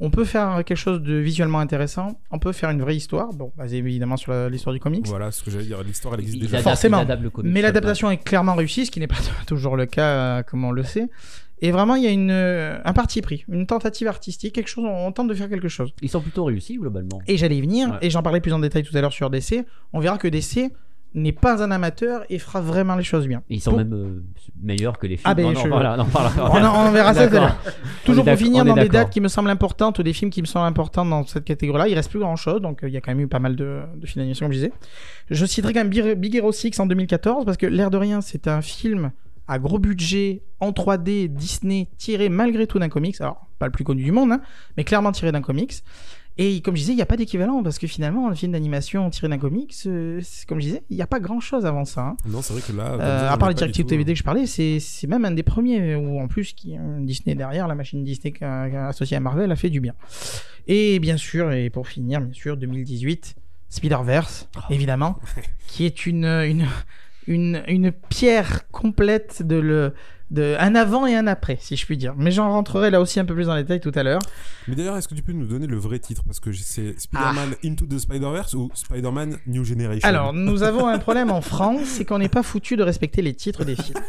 on peut faire quelque chose de visuellement intéressant, on peut faire une vraie histoire, bon, basée évidemment sur l'histoire du comics, Voilà ce que j'allais dire. L'histoire, elle existe déjà. Forcément. le comics, mais l'adaptation est clairement réussie, ce qui n'est pas toujours le cas, euh, comme on le sait. Et vraiment, il y a une, euh, un parti pris, une tentative artistique, quelque chose, on tente de faire quelque chose. Ils sont plutôt réussis globalement. Et j'allais y venir, Ouais. et j'en parlais plus en détail tout à l'heure sur DC. On verra que DC n'est pas un amateur et fera vraiment les choses bien. Ils sont même euh, meilleurs que les films. Ah, ben, Non, non, je- voilà, non, voilà. On, en- on verra ça tout à D'accord. l'heure. Toujours pour finir dans des dates qui me semblent importantes ou des films qui me semblent importants dans cette catégorie-là, il reste plus grand-chose, donc euh, il y a quand même eu pas mal de, de films d'animation, comme je disais. Je citerai quand même Big Big Hero 6 en 2014, parce que l'air de rien, c'est un film à gros budget, en 3D, Disney, tiré malgré tout d'un comics. Alors, pas le plus connu du monde, hein, mais clairement tiré d'un comics. Et comme je disais, il n'y a pas d'équivalent, parce que finalement, un film d'animation tiré d'un comics, euh, comme je disais, il n'y a pas grand-chose avant ça. hein. Non, c'est vrai que là. Euh, à part les directives tout, DVD que je parlais, c'est même un des premiers où en plus qui Disney derrière, la machine Disney associée à Marvel a fait du bien. Et bien sûr, et pour finir, bien sûr, 2018, Spider-Verse, Oh. évidemment, qui est une, une, une, une pierre complète de le. De, un avant et un après, si je puis dire. Mais j'en rentrerai là aussi un peu plus dans les détails tout à l'heure. Mais d'ailleurs, est-ce que tu peux nous donner le vrai titre? Parce que c'est Spider-Man Into the Spider-Verse ou Spider-Man New Generation? Ah. Alors, nous avons un problème en France, c'est qu'on n'est pas foutu de respecter les titres des films.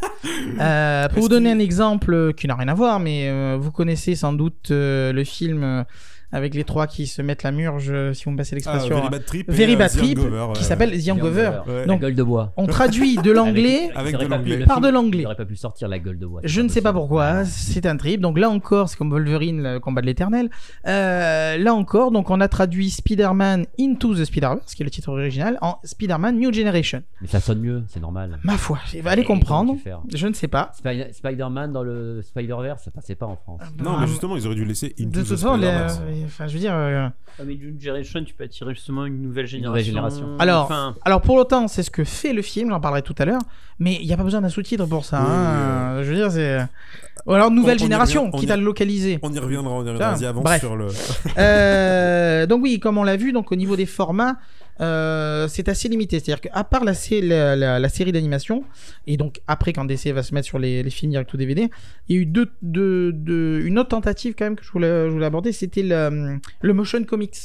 Euh, pour vous donner un exemple qui n'a rien à voir, mais euh, vous connaissez sans doute euh, le film avec les trois qui se mettent la murge, euh, si vous me passez Ah, l'expression, Very Bad Trip. et, Very euh, Bad The Trip, Hangover, qui ouais. s'appelle The Hangover. Ouais. La Donc, gueule de bois. On traduit de l'anglais par film, de l'anglais. Il aurait pas pu sortir la gueule de bois. Je ne sais pas pourquoi, c'est un trip. Donc là encore, c'est comme Wolverine, le combat de l'éternel. Euh, là encore, donc on a traduit Spider-Man Into the Spider-Verse, qui est le titre original, en Spider-Man New Generation. Mais ça sonne mieux, c'est normal. Ma foi, il va aller Et comprendre. faire Je ne sais pas. Spider- Spider-Man dans le Spider-Verse, ça passait pas en France. Non, mais justement, ils auraient dû laisser Into De the toute façon, les- Spider-Verse. Enfin, je veux dire. euh, Ah, mais New Generation, tu peux attirer justement une nouvelle génération. nouvelle génération. Alors, Enfin, alors pour l'autant, c'est ce que fait le film, j'en parlerai tout à l'heure, mais il n'y a pas besoin d'un sous-titre pour ça. Oui, hein. Je veux dire, c'est. Ou alors nouvelle On- on y génération, revient- quitte y- à le localiser. On y reviendra, on y reviendra. Putain, Vas-y, avance bref. sur le. Euh, donc oui, comme on l'a vu, donc au niveau des formats, euh, c'est assez limité. C'est-à-dire qu'à part la, sé- la, la- la série d'animation, et donc après quand DC va se mettre sur les, les films direct ou DVD, il y a eu deux, deux- deux- une autre tentative quand même que je voulais, je voulais aborder, c'était le, le motion comics.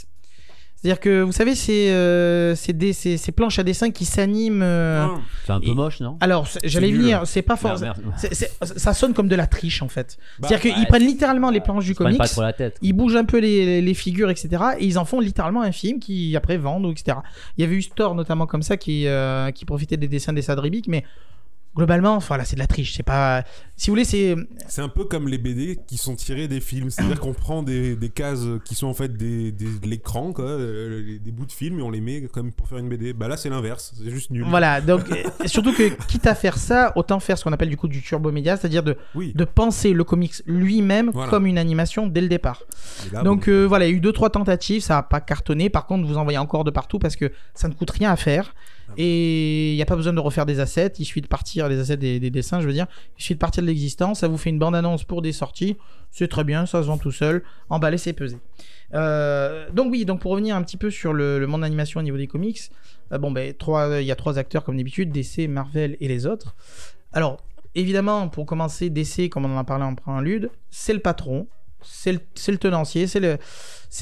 C'est-à-dire que vous savez, c'est euh, c'est des- ces, ces planches à dessin qui s'animent. euh, Ah, C'est un peu Et- moche, non? Alors, j'allais venir, c'est pas fort. Merde, merde. ça sonne comme de la triche en fait. bah, C'est-à-dire qu'ils ouais. prennent littéralement les planches du comics. pas trop la tête. Ils bougent un peu les, les figures, etc. Et ils en font littéralement un film qui après vendent, etc. Il y avait eu Store notamment comme ça qui, euh, qui profitait des dessins des Sadribic, mais globalement, enfin là, c'est de la triche. C'est pas. Si vous voulez, c'est. C'est un peu comme les BD qui sont tirés des films. C'est-à-dire qu'on prend des, des cases qui sont en fait des, des, de l'écran, quoi, euh, des bouts de film, et on les met comme pour faire une BD. Bah là, c'est l'inverse. C'est juste nul. Voilà, donc surtout que quitte à faire ça, autant faire ce qu'on appelle du coup du turbo média, c'est-à-dire de, Oui. de penser le comics lui-même Voilà. comme une animation dès le départ. Là, Donc bon, euh, voilà, il y a eu deux trois tentatives, ça n'a pas cartonné. Par contre, vous en voyez encore de partout parce que ça ne coûte rien à faire et il n'y a pas besoin de refaire des assets. Il suffit de partir des assets des, des dessins, je veux dire. Il suffit de partir de l'existence. Ça vous fait une bande annonce pour des sorties. C'est très bien, ça se vend tout seul. Emballé, c'est pesé. Euh, donc oui, donc pour revenir un petit peu sur le, monde d'animation au niveau des comics, euh, bon ben trois, il y a trois acteurs comme d'habitude, DC, Marvel et les autres. Alors évidemment, pour commencer, DC, comme on en a parlé en prélude, c'est le patron, c'est le, le tenancier, c'est le,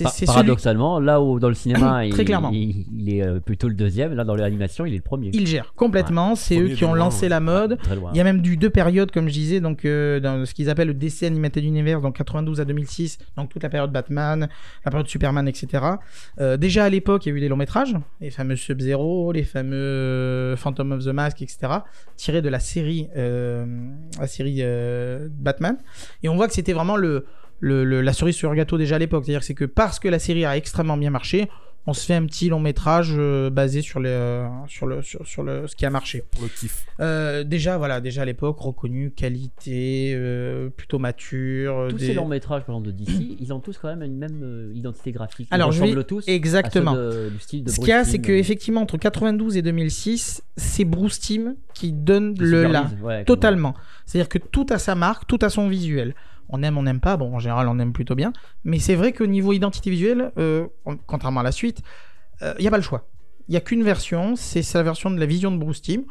Par- c'est celui. paradoxalement, là où dans le cinéma, Très il, clairement. il, il est euh, plutôt le deuxième, là dans l'animation, il est le premier. Il gère complètement. C'est eux Premier qui ont loin, lancé ouais. la mode. Très loin. Il y a même du deux périodes, comme je disais, donc euh, dans ce qu'ils appellent le DC Animated Universe, donc 92 à 2006, donc toute la période Batman, la période Superman, etc. Euh, déjà à l'époque, il y a eu des longs métrages, les fameux Sub-Zero, les fameux Phantom of the Mask, etc., tirés de la série, euh, la série euh, Batman. Et on voit que c'était vraiment le, le- le- la cerise sur le gâteau déjà à l'époque. C'est-à-dire que c'est que parce que la série a extrêmement bien marché, on se fait un petit long métrage euh, basé sur, les, euh, sur, le, sur, sur le, ce qui a marché. pour le kiff. Euh, déjà, voilà, déjà à l'époque, reconnu, qualité, euh, plutôt mature. Tous des- ces longs métrages, par exemple, de DC, ils ont tous quand même une même euh, identité graphique. Ils Alors, je vais- tous Exactement. à ceux de- du style de Ce qu'il y a, c'est Timm, que euh, effectivement entre 92 et 2006, c'est Bruce Timm qui donne qui le là, ouais, totalement. C'est-à-dire que tout a sa marque, tout a son visuel. On aime, on n'aime pas. Bon, en général, on aime plutôt bien. Mais c'est vrai qu'au niveau identité visuelle, euh, on- contrairement à la suite, il n'y a pas le choix. Il n'y a qu'une version, c'est la version de la vision de Bruce Timm,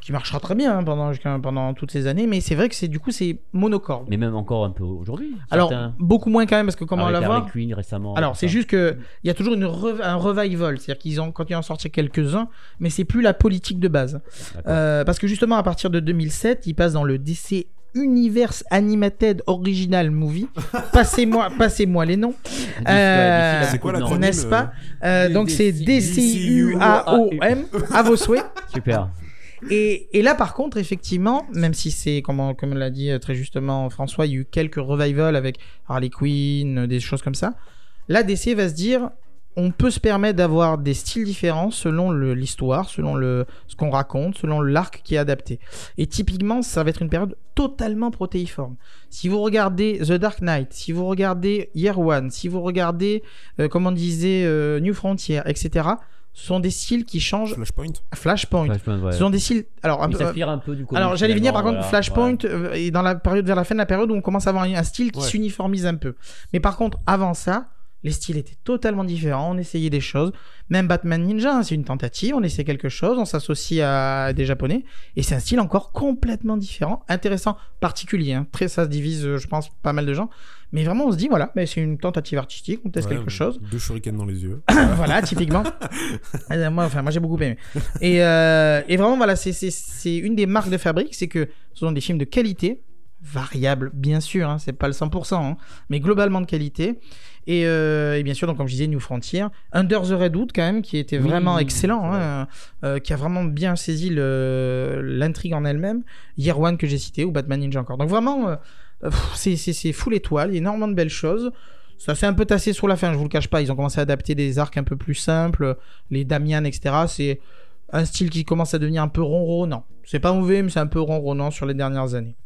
qui marchera très bien hein, pendant, pendant toutes ces années. Mais c'est vrai que c'est du coup, c'est monocorde. Mais même encore un peu aujourd'hui. Alors, certains. beaucoup moins quand même, parce que comment on Avec la Quinn récemment. Alors, c'est juste que il y a toujours une un revival, c'est-à-dire qu'ils ont quand ils en sorti quelques-uns, mais c'est plus la politique de base. Euh, parce que justement, à partir de 2007, ils passent dans le DC Universe Animated Original Movie. Passez-moi, passez-moi les noms. Euh, la C'est quoi l'acronyme N'est-ce pas Euh, D- Donc c'est DC- D-C-U-A-O-M, à vos souhaits. Super. Et, et là, par contre, effectivement, même si c'est, comme, on- comme l'a dit euh, très justement François, il y a eu quelques revivals avec Harley Quinn, euh, des choses comme ça. Là, DC va se dire, on peut se permettre d'avoir des styles différents selon l'histoire, selon le, ce qu'on raconte, selon l'arc qui est adapté. Et typiquement, ça va être une période totalement protéiforme. Si vous regardez The Dark Knight, si vous regardez Year One, si vous regardez, euh, comme on disait, euh, New Frontier, etc., ce sont des styles qui changent. Flashpoint. Flashpoint. Flashpoint, ouais. Ce sont des styles. Alors, un Il peu- s'inspire un peu du comics, alors j'allais venir par contre voilà. Flashpoint Ouais. euh, est dans la période vers la fin de la période où on commence à avoir un, style qui Ouais. s'uniformise un peu. Mais par contre avant ça, les styles étaient totalement différents, on essayait des choses. Même Batman Ninja, hein, c'est une tentative, on essaie quelque chose, on s'associe à des japonais et c'est un style encore complètement différent, intéressant, particulier. hein. Très ça se divise, euh, je pense, pas mal de gens. Mais vraiment on se dit voilà, mais c'est une tentative artistique, on teste Ouais, quelque chose. Deux shurikens dans les yeux. voilà, typiquement. Euh, moi, enfin, moi j'ai beaucoup aimé. Et, euh, et vraiment, voilà, c'est- une des marques de fabrique, c'est que ce sont des films de qualité, variable, bien sûr, hein, c'est pas le 100%, hein, mais globalement de qualité. Et, euh, et bien sûr, donc comme je disais, New Frontier, Under the Redwood quand même, qui était vraiment oui, excellent, hein, euh, qui a vraiment bien saisi l'intrigue en elle-même. Year One que j'ai cité, ou Batman Ninja encore. Donc vraiment, euh, c'est- full étoile, il y a énormément de belles choses. Ça s'est un peu tassé sur la fin, je vous le cache pas. Ils ont commencé à adapter des arcs un peu plus simples, les Damian, etc. C'est un style qui commence à devenir un peu ronronnant. C'est pas mauvais, mais c'est un peu ronronnant sur les dernières années.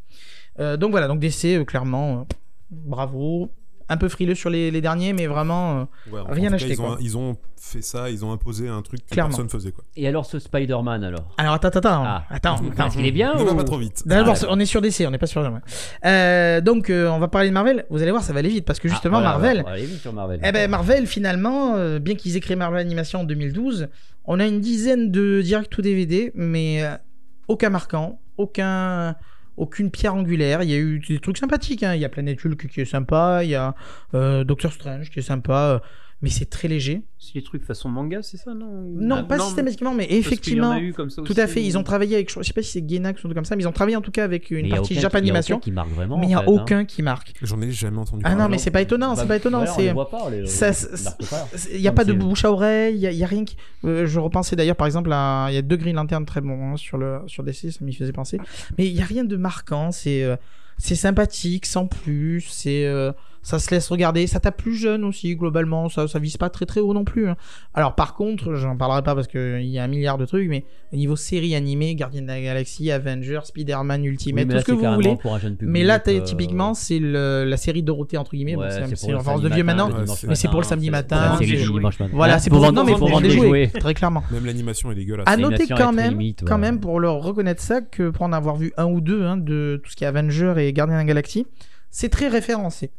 Euh, donc voilà, donc DC, euh, clairement, euh, bravo. Un peu frileux sur les, les derniers, mais vraiment. euh, Ouais, Rien cas, acheté, Ils ont, quoi. ils ont fait ça, ils ont imposé un truc que Clairement. personne faisait. Quoi. Et alors ce Spider-Man alors? Alors attends, attends, Ah. attends. attends. Parce qu'il est bien Ne va ou- pas trop vite. D'abord, Ah, on est sur DC, on n'est pas sur. Euh, donc, euh, on va parler de Marvel. Vous allez voir, ça va aller vite parce que justement, Ah, voilà, Marvel. on va aller vite sur Marvel. Eh ben, Marvel, finalement, euh, bien qu'ils aient créé Marvel Animation en 2012, on a une dizaine de direct ou DVD, mais aucun marquant, aucun, aucune pierre angulaire. Il y a eu des trucs sympathiques. hein. Il y a Planète Hulk qui est sympa, il y a euh, Doctor Strange qui est sympa, euh, mais c'est très léger. C'est des trucs façon manga, c'est ça, non Non, Ah, pas systématiquement, mais effectivement. Parce qu'il y en a eu comme ça Tout aussi, à fait, ils ont travaillé avec, je sais pas si c'est Gainax ou un truc comme ça, mais ils ont travaillé en tout cas avec Mais une a partie aucun Jap qui- il y a Animation, aucun qui marque vraiment. mais il n'y a hein. aucun qui marque. J'en ai jamais entendu Ah parler. non, mais c'est pas étonnant, c'est Bah, pas étonnant, voilà, on c'est- pas, pas. Il n'y a pas de bouche à oreille, il n'y a, rien qui. euh, je repensais d'ailleurs, par exemple, à- il y a deux Green Lantern très bons hein, sur, le, sur DC, ça m'y faisait penser. Mais il n'y a rien de marquant, c'est euh, c'est sympathique, sans plus, c'est. euh, ça se laisse regarder, ça tape plus jeune aussi, globalement, ça, ça vise pas très très haut non plus. hein. Alors, par contre, j'en parlerai pas parce qu'il y a un milliard de trucs, mais au niveau série animée, Gardien de la Galaxie, Avengers, Spider-Man Ultimate, Oui, tout ce que vous voulez. pour un jeune public, Mais là, euh, typiquement, c'est la série Dorothée, entre guillemets. bon, ouais, c'est c'est en force de vieux matin, maintenant. mais c'est pour le samedi matin. Voilà, c'est pour, vendre- non, mais pour vendre des jouets, très clairement. Même l'animation est dégueulasse. À noter quand même, quand même, pour leur reconnaître ça, que pour en avoir vu un ou deux hein, de tout ce qui est Avenger et Gardien de la Galaxie, c'est très référencé.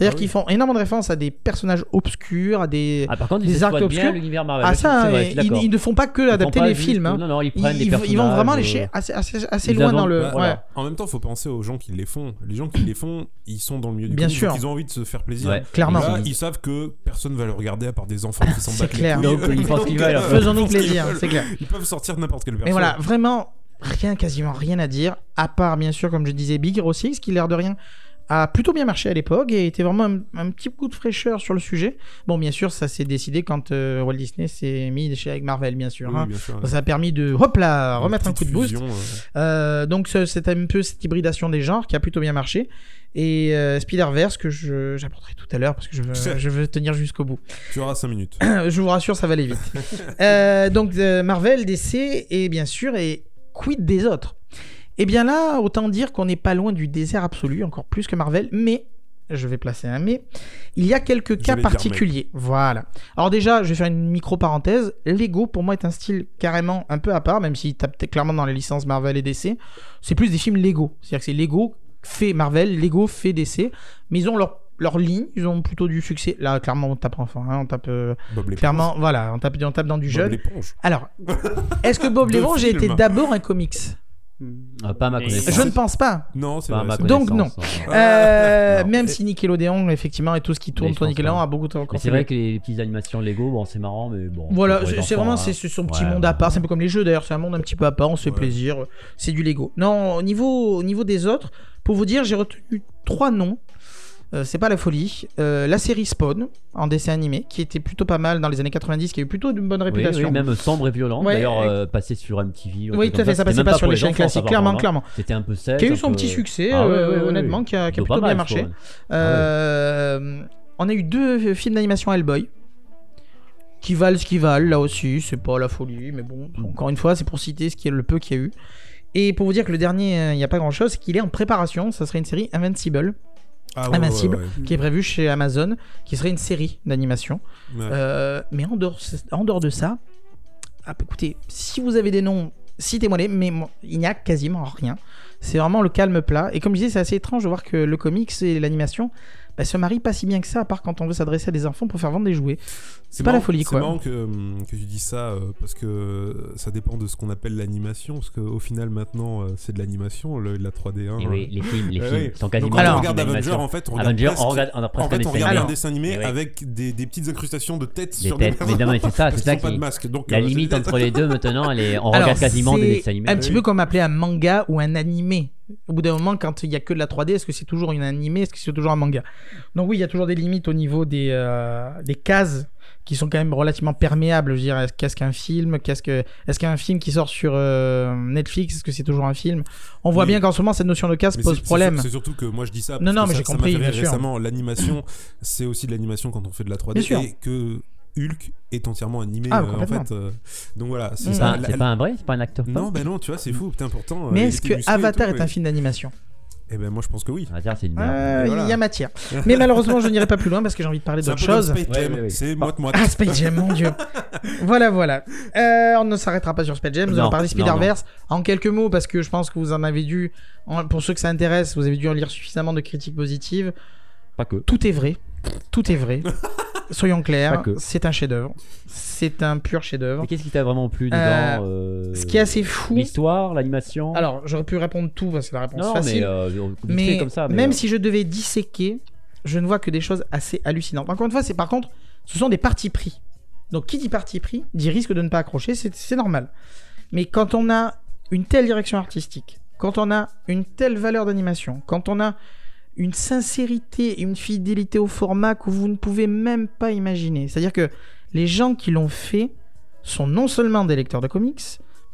C'est-à-dire Ah oui. qu'ils font énormément de références à des personnages obscurs, à des. Ah, par contre, des ils arcs exploitent bien obscurs. l'univers Marvel. ah, là, c'est- ça, c'est vrai, ils, ne font pas que adapter pas les films. hein. Non, non, ils Ils, prennent des vont- ils vont vraiment personnages, lécher euh, assez, assez, loin dans le. bah, ouais. voilà. En même temps, faut penser aux gens qui les font. Les gens qui les font, ils sont dans le milieu du Bien comics, sûr. ils ont envie de se faire plaisir. Ouais. Clairement. Là, Ils- savent que personne va le regarder à part des enfants qui s'en C'est battent clair. couilles. Donc, ils qu'ils veulent, Faisons-nous plaisir, c'est clair. Ils peuvent sortir n'importe quel perso. Mais voilà, vraiment, rien, quasiment rien à dire, à part, bien sûr, comme je disais, Big Hero 6, qui, l'air de rien, a plutôt bien marché à l'époque et était vraiment un, un petit coup de fraîcheur sur le sujet. Bon, bien sûr, ça s'est décidé quand euh, Walt Disney s'est mis chez avec Marvel, bien sûr. Oui, hein. bien sûr. Ça a permis de, hop là, Une remettre un coup de boost. fusion, euh, Euh, donc, ce- c'était un peu cette hybridation des genres qui a plutôt bien marché. Et euh, Spider-Verse, que j'apporterai tout à l'heure parce que je veux, je veux tenir jusqu'au bout. Tu auras 5 minutes. je vous rassure, ça va aller vite. Donc Marvel, DC et bien sûr et quid des autres Eh bien là, autant dire qu'on n'est pas loin du désert absolu, encore plus que Marvel, mais je vais placer un mais. Il y a quelques cas particuliers. Voilà. Alors déjà, je vais faire une micro parenthèse. Lego pour moi est un style carrément un peu à part, même s'il tape clairement dans les licences Marvel et DC. C'est plus des films Lego. C'est-à-dire que c'est Lego fait Marvel, Lego fait DC, mais ils ont leur leur ligne, ils ont plutôt du succès. Là, clairement, on tape enfin, hein, on tape euh. Clairement, voilà, on tape, on tape dans du Bob jeune. Alors, est-ce que Bob l'éponge a été d'abord un comics? Ah, pas à ma connaissance. Je ne pense pas. Non, c'est Pas à vrai. Donc, non. Euh, non. même si Nickelodeon, effectivement, et tout ce qui tourne pense Nickelodeon pas. a beaucoup de Mais c'est vrai que les petites animations Lego, bon, c'est marrant, mais bon. Voilà, c'est vraiment hein. c'est son petit Ouais, monde ouais. à part. C'est un peu comme les jeux d'ailleurs, c'est un monde un petit peu à part. On se fait Ouais. plaisir, c'est du Lego. Non, au niveau, au niveau des autres, pour vous dire, j'ai retenu trois noms. Euh, c'est pas la folie. Euh, la série Spawn en dessin animé, qui était plutôt pas mal dans les années 90, qui a eu plutôt une bonne Oui, réputation. oui, même sombre et violent. Ouais, D'ailleurs, euh, passé sur MTV. Oui, tout à fait, ça passait pas sur les chaînes classiques, clairement, clairement. C'était un peu sec. Qui a eu son peu- petit succès, Ah ouais, euh, ouais, honnêtement, qui a, qui a Plutôt bien mal, marché. Euh, On a eu deux films d'animation Hellboy. Qui valent ce qu'ils valent, là aussi, c'est pas la folie, mais bon, encore une fois, c'est pour citer ce qui est le peu qu'il y a eu. Et pour vous dire que le dernier, il n'y a pas grand chose, c'est qu'il est en préparation, ça serait une série Invincible, Ah, ouais, Invincible, ouais, ouais. qui est prévue chez Amazon, qui serait une série d'animation. Euh, mais en dehors, en dehors de ça, ah, bah, écoutez, si vous avez des noms, citez-moi-les, mais moi, il n'y a quasiment rien. C'est vraiment le calme plat. Et comme je disais, c'est assez étrange de voir que le comics et l'animation bah, se marient pas si bien que ça, à part quand on veut s'adresser à des enfants pour faire vendre des jouets. C'est pas la folie, quoi. C'est marrant que, hum, que tu dis ça euh, parce que ça dépend de ce qu'on appelle l'animation. Parce qu'au final, maintenant, euh, c'est de l'animation, le- la 3D1. Et oui, les films, les films ouais. sont Donc, quasiment. quand Alors- on regarde Avenger, en fait, on regarde Avenger, presque- on regarde, on a En fait, on dessin regarde animé. un dessin animé Eh oui. avec des, des petites incrustations de têtes Des sur têtes, des mais mais c'est ça, c'est ça ont pas qui. de masque. Donc, La euh, limite entre les deux maintenant, elle est... on regarde quasiment des dessins animés. Un petit peu comme appeler un manga ou un animé. Au bout d'un moment, quand il y a que de la 3D, est-ce que c'est toujours une animé Est-ce que c'est toujours un manga? Donc oui, il y a toujours des limites au niveau des, euh, des cases qui sont quand même relativement perméables. Je veux dire, est-ce- qu'est-ce qu'un film? Qu'est-ce que est-ce qu'un film qui sort sur euh, Netflix Est-ce que c'est toujours un film? On voit bien qu'en ce moment, cette notion de case pose problème. C'est surtout que moi je dis ça. Parce non, que mais j'ai compris, bien. Récemment, l'animation, c'est aussi de l'animation quand on fait de la 3D Bien sûr. que Hulk est entièrement animé. Ah, euh, en fait, euh, donc voilà, c'est pas, La- c'est pas un vrai C'est pas un acteur Non, ben non, tu vois, c'est fou. Putain, pourtant. euh, Mais est-ce que Avatar tout, est un film d'animation? Eh ben moi je pense que oui. Dire c'est une. Euh, Il voilà. y a matière. Mais malheureusement, je n'irai pas plus loin parce que j'ai envie de parler d'autre chose. Space Ouais, Jam, ouais, ouais. c'est moite-moite. Ah, Space Jam, mon dieu. voilà, voilà. Euh, on ne s'arrêtera pas sur Space Jam. Nous allons parler non, Spider-Verse en quelques mots parce que je pense que vous en avez dû, pour ceux que ça intéresse, vous avez dû en lire suffisamment de critiques positives. Pas que. Tout est vrai. Tout est vrai. Soyons clairs, c'est un chef-d'œuvre. C'est un pur chef-d'œuvre. Mais qu'est-ce qui t'a vraiment plu dedans euh, Ce qui est assez fou. L'histoire, l'animation? Alors, j'aurais pu répondre tout parce que la réponse Non, facile. mais, euh, fait mais comme ça. mais, même euh, si je devais disséquer, je ne vois que des choses assez hallucinantes. Encore une fois, c'est par contre, ce sont des partis pris. Donc, qui dit parti pris dit risque de ne pas accrocher, c'est c'est normal. Mais quand on a une telle direction artistique, quand on a une telle valeur d'animation, quand on a une sincérité et une fidélité au format que vous ne pouvez même pas imaginer, c'est-à-dire que les gens qui l'ont fait sont non seulement des lecteurs de comics,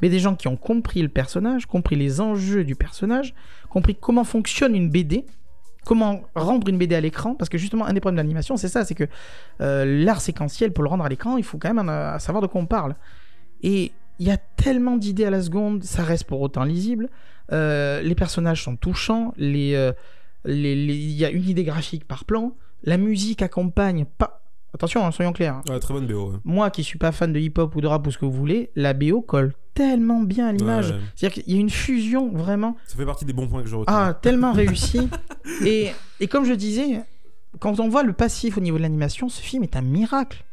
mais des gens qui ont compris le personnage, compris les enjeux du personnage, compris comment fonctionne une BD, comment rendre une BD à l'écran, parce que justement, un des problèmes de l'animation, c'est ça, c'est que euh, l'art séquentiel, pour le rendre à l'écran, il faut quand même euh, savoir de quoi on parle. Et il y a tellement d'idées à la seconde, ça reste pour autant lisible. Euh, les personnages sont touchants, les, il y a une idée graphique par plan, la musique accompagne pas. Attention, hein, soyons clairs. hein. Ouais, très bonne BO. ouais. Moi qui suis pas fan de hip-hop ou de rap ou ce que vous voulez, la BO colle tellement bien à l'image. Ouais, C'est-à-dire qu'il y a une fusion vraiment Ça fait partie des bons points que je retiens. ah, tellement réussi. et, et comme je disais, quand on voit le passif au niveau de l'animation, ce film est un miracle.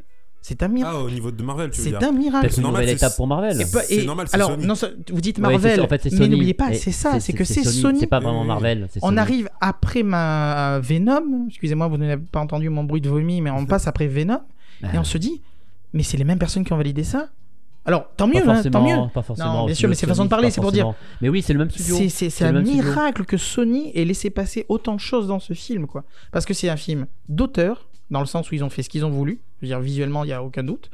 C'est un miracle. Ah, au niveau de Marvel, tu veux c'est dire un miracle. Peut-être une normal, nouvelle c'est- étape pour Marvel. C'est normal, c'est Sony. non, ça- vous dites c'est Marvel, ça, en fait, c'est mais n'oubliez pas, c'est ça, c'est que c'est Sony. C'est pas vraiment. Marvel. c'est On Sony. arrive après ma Venom. Excusez-moi, vous n'avez pas entendu mon bruit de vomi, mais on passe après Venom et on se dit, mais c'est les mêmes personnes qui ont validé ça. Alors, tant mieux, hein, tant mieux. Pas forcément. Non, bien sûr, mais c'est façon de parler, c'est pour dire. Mais oui, c'est le même studio. C'est- C'est c'est C'est un miracle que Sony ait laissé passer autant de choses dans ce film, quoi. Parce que c'est un film d'auteur, dans le sens où ils ont fait ce qu'ils ont voulu. Je veux dire, visuellement, il n'y a aucun doute.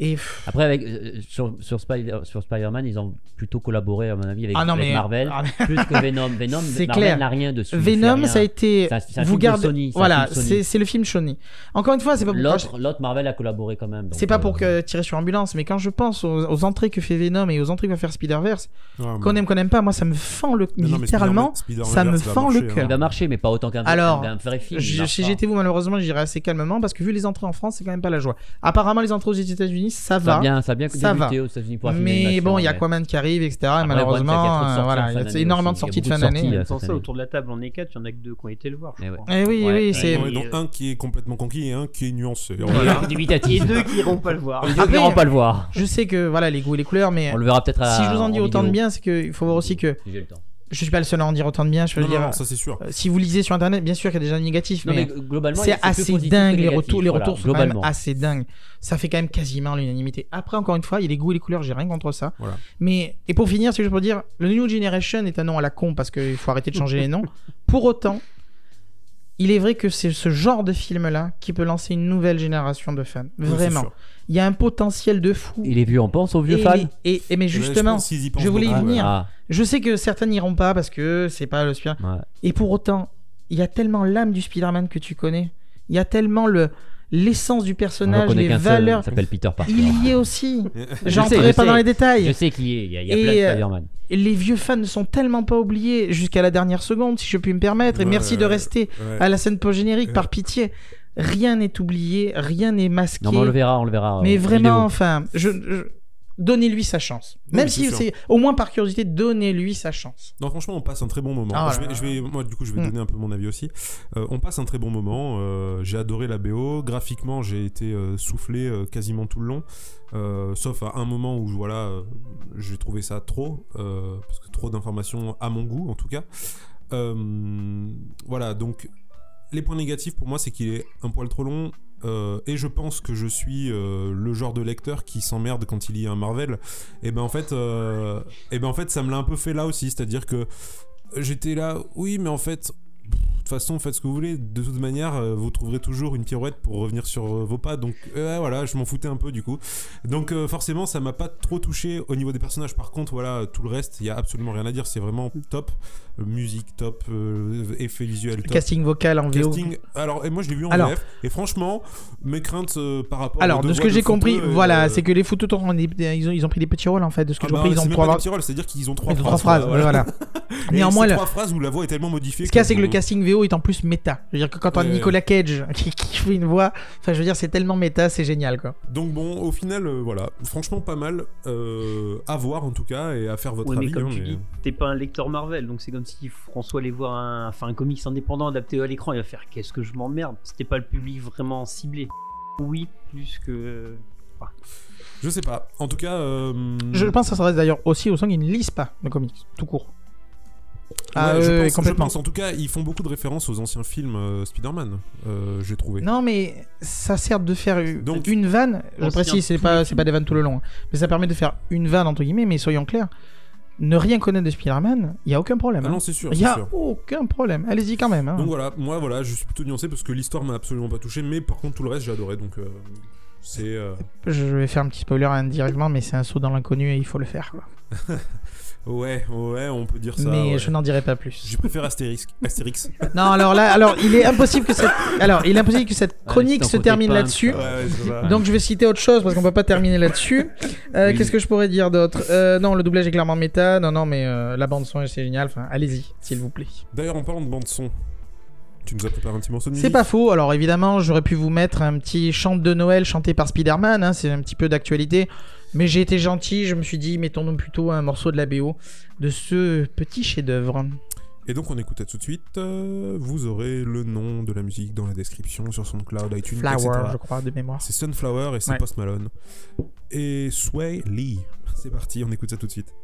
Et Après, avec, euh, sur, sur, Spider- sur Spider-Man, ils ont plutôt collaboré, à mon avis, avec, Ah non, avec mais- Marvel, ah, plus que Venom. Venom, C'est Marvel n'a rien dessus. Venom, ça a été. C'est un- c'est un vous gardez. Sony, c'est voilà, film Sony. c'est c'est le film Sony. Encore une fois, c'est pas pour. L'autre, l'autre Marvel a collaboré quand même. donc, C'est pas pour euh, que tirer sur ambulance, mais quand je pense aux, aux entrées que fait Venom et aux entrées que va faire Spider-Verse, Ouais, mais- qu'on aime, qu'on aime pas, moi ça me fend le. Non, littéralement, Spider-Man- ça me fend le marcher, cœur. Il va marcher, mais pas autant qu'un Alors, vrai film. j'étais vous, malheureusement, je dirais assez calmement parce que vu les entrées en France, c'est quand même pas la joie. Apparemment, les entrées aux États-Unis, ça Ça va. a bien, ça a bien Ça débuté va. aux États-Unis pour Mais bon, il y a Aquaman qui arrive, etc. et Après, malheureusement, il y a euh, voilà, il y fin a d'année énormément de sorties il de y a fin d'année. sorties, euh, ça, autour de la table, on est quatre, il y en a que deux qui ont été le voir, je Eh crois. Eh oui, Ouais, oui, ouais, c'est. Et Et, un qui est complètement conquis et un qui est nuancé. Et deux qui iront pas le voir. Les deux Après- n'iront pas le voir. Je sais que voilà les goûts et les couleurs, mais On le verra peut-être à. si je vous en dis autant de bien, c'est qu'il faut voir aussi que je suis pas le seul à en dire autant de bien. Je veux Non, dire, non, ça c'est sûr. euh, si vous lisez sur internet, bien sûr qu'il y a déjà négatifs, Non, mais, mais globalement, c'est assez dingue les retours. Les voilà, retours sont quand même globalement. assez dingues. Ça fait quand même quasiment l'unanimité. Après, encore une fois, il y a les goûts et les couleurs. J'ai rien contre ça. Voilà. Mais et pour finir, c'est juste pour dire, le New Generation est un nom à la con parce qu'il faut arrêter de changer les noms. Pour autant, il est vrai que c'est ce genre de film-là qui peut lancer une nouvelle génération de fans. Vraiment. Il y a un potentiel de fou. Il est vu, on pense aux vieux et, fans. les- et, et mais je justement, y je voulais y venir. Ah, je sais que certains n'iront pas parce que c'est pas le Spider. ouais. Et pour autant, il y a tellement l'âme du Spider-Man que tu connais. Il y a tellement le l'essence du personnage, les qu'un seul, valeurs. il s'appelle Peter Parker. Il y est aussi. Je J'entrerai sais, pas je dans sais. les détails. Je sais qu'il y est, il y a, il y a Et, plein de euh, Spider-Man. Les vieux fans ne sont tellement pas oubliés jusqu'à la dernière seconde, si je puis me permettre. Et Ouais, merci de rester ouais. à la scène post-générique, par pitié. Rien n'est oublié, rien n'est masqué. Non, mais on le verra, on le verra. Mais en vraiment, vidéo. enfin, je, je- donnez-lui sa chance. Même si c'est au moins par curiosité, donnez-lui sa chance. Non, franchement, on passe un très bon moment. Ah je, vais, je vais- moi, du coup, je vais Mm. donner un peu mon avis aussi. Euh, on passe un très bon moment. euh, j'ai adoré la BO. Graphiquement, j'ai été euh, soufflé quasiment tout le long. Sauf à un moment où, voilà, j'ai trouvé ça trop. parce que trop d'informations à mon goût, en tout cas. Voilà, donc, les points négatifs pour moi, c'est qu'il est un poil trop long. Euh, et je pense que je suis euh, le genre de lecteur qui s'emmerde quand il lit un Marvel. Et ben en fait, euh, et ben en fait, ça me l'a un peu fait là aussi, c'est-à-dire que j'étais là, oui, mais en fait, toute façon, faites ce que vous voulez. De toute manière, euh, vous trouverez toujours une pirouette pour revenir sur euh, vos pas. Donc euh, voilà, je m'en foutais un peu du coup. Donc euh, forcément, ça m'a pas trop touché au niveau des personnages. Par contre, voilà, tout le reste, il y a absolument rien à dire. C'est vraiment top. Musique top, euh, effets visuels top. Casting vocal en VO. Casting. Alors, et moi je l'ai vu en Alors- VF. Et franchement, mes craintes par rapport Alors, de ce que j'ai compris, voilà, c'est que les des- ils ont, ils ont pris des petits rôles en fait. De ce que ah j'ai bah, compris, ils c'est ont trois, rôles, c'est-à-dire qu'ils ont trois Ils ont phrases. trois phrases, voilà. Néanmoins, trois phrases où la voix est tellement modifiée. Ce qu'il y a, que c'est que le vous- casting VO est en plus méta. Je veux dire que quand on a. Nicolas Cage qui, qui fait une voix, enfin, je veux dire, c'est tellement méta, c'est génial quoi. Donc bon, au final, euh, voilà, franchement pas mal euh, à voir en tout cas et à faire votre Oui, mais avis. comme hein, tu mais- dis, t'es pas un lecteur Marvel, donc c'est comme si François allait voir un, enfin, un comics indépendant adapté à l'écran, il va faire qu'est-ce que je m'emmerde? C'était pas le public vraiment ciblé. Oui, plus que. Je sais pas. En tout cas, euh, Je pense que ça s'adresse d'ailleurs aussi aux gens qui ne lisent pas le comics, tout court. Ah, ouais, je, pense, je complètement. pense. En tout cas, ils font beaucoup de références aux anciens films euh, Spider-Man. euh, J'ai trouvé. Non, mais ça sert de faire une, Donc- une vanne. Je précise, c'est pas, c'est pas des vannes tout le long. hein. Mais ça permet de faire une vanne, entre guillemets, mais soyons clairs. Ne rien connaître de Spider-Man, il n'y a aucun problème. Ah hein. non, c'est sûr. Il n'y a sûr. aucun problème. Allez-y quand même. hein. Donc voilà, moi voilà, je suis plutôt nuancé parce que l'histoire m'a absolument pas touché, mais par contre tout le reste j'ai adoré. Donc euh, c'est euh, Je vais faire un petit spoiler indirectement, mais c'est un saut dans l'inconnu et il faut le faire. quoi. ouais, ouais, on peut dire ça. mais ouais. je n'en dirai pas plus. Je préfère Astérix. Astérix. Non, alors là, alors il est impossible que cette, alors il est impossible que cette chronique se termine là-dessus. Ouais. Donc je vais citer autre chose parce qu'on peut pas terminer là-dessus. Euh, Oui. Qu'est-ce que je pourrais dire d'autre? Euh, Non, le doublage est clairement méta. Non, non, mais euh, la bande son c'est génial. Enfin, allez-y, s'il vous plaît. D'ailleurs, en parlant de bande son, tu nous as préparé un petit morceau de musique. C'est pas faux. Alors évidemment, j'aurais pu vous mettre un petit chant de Noël chanté par Spider-Man. hein, c'est un petit peu d'actualité. Mais j'ai été gentil. Je me suis dit, mettons-nous plutôt un morceau de la BO de ce petit chef-d'œuvre. Et donc on écoute ça tout de suite. euh, vous aurez le nom de la musique dans la description sur SoundCloud, iTunes, Flower, etc. je crois, de mémoire. C'est Sunflower et c'est Ouais. Post Malone. Et Sway Lee. C'est parti, on écoute ça tout de suite.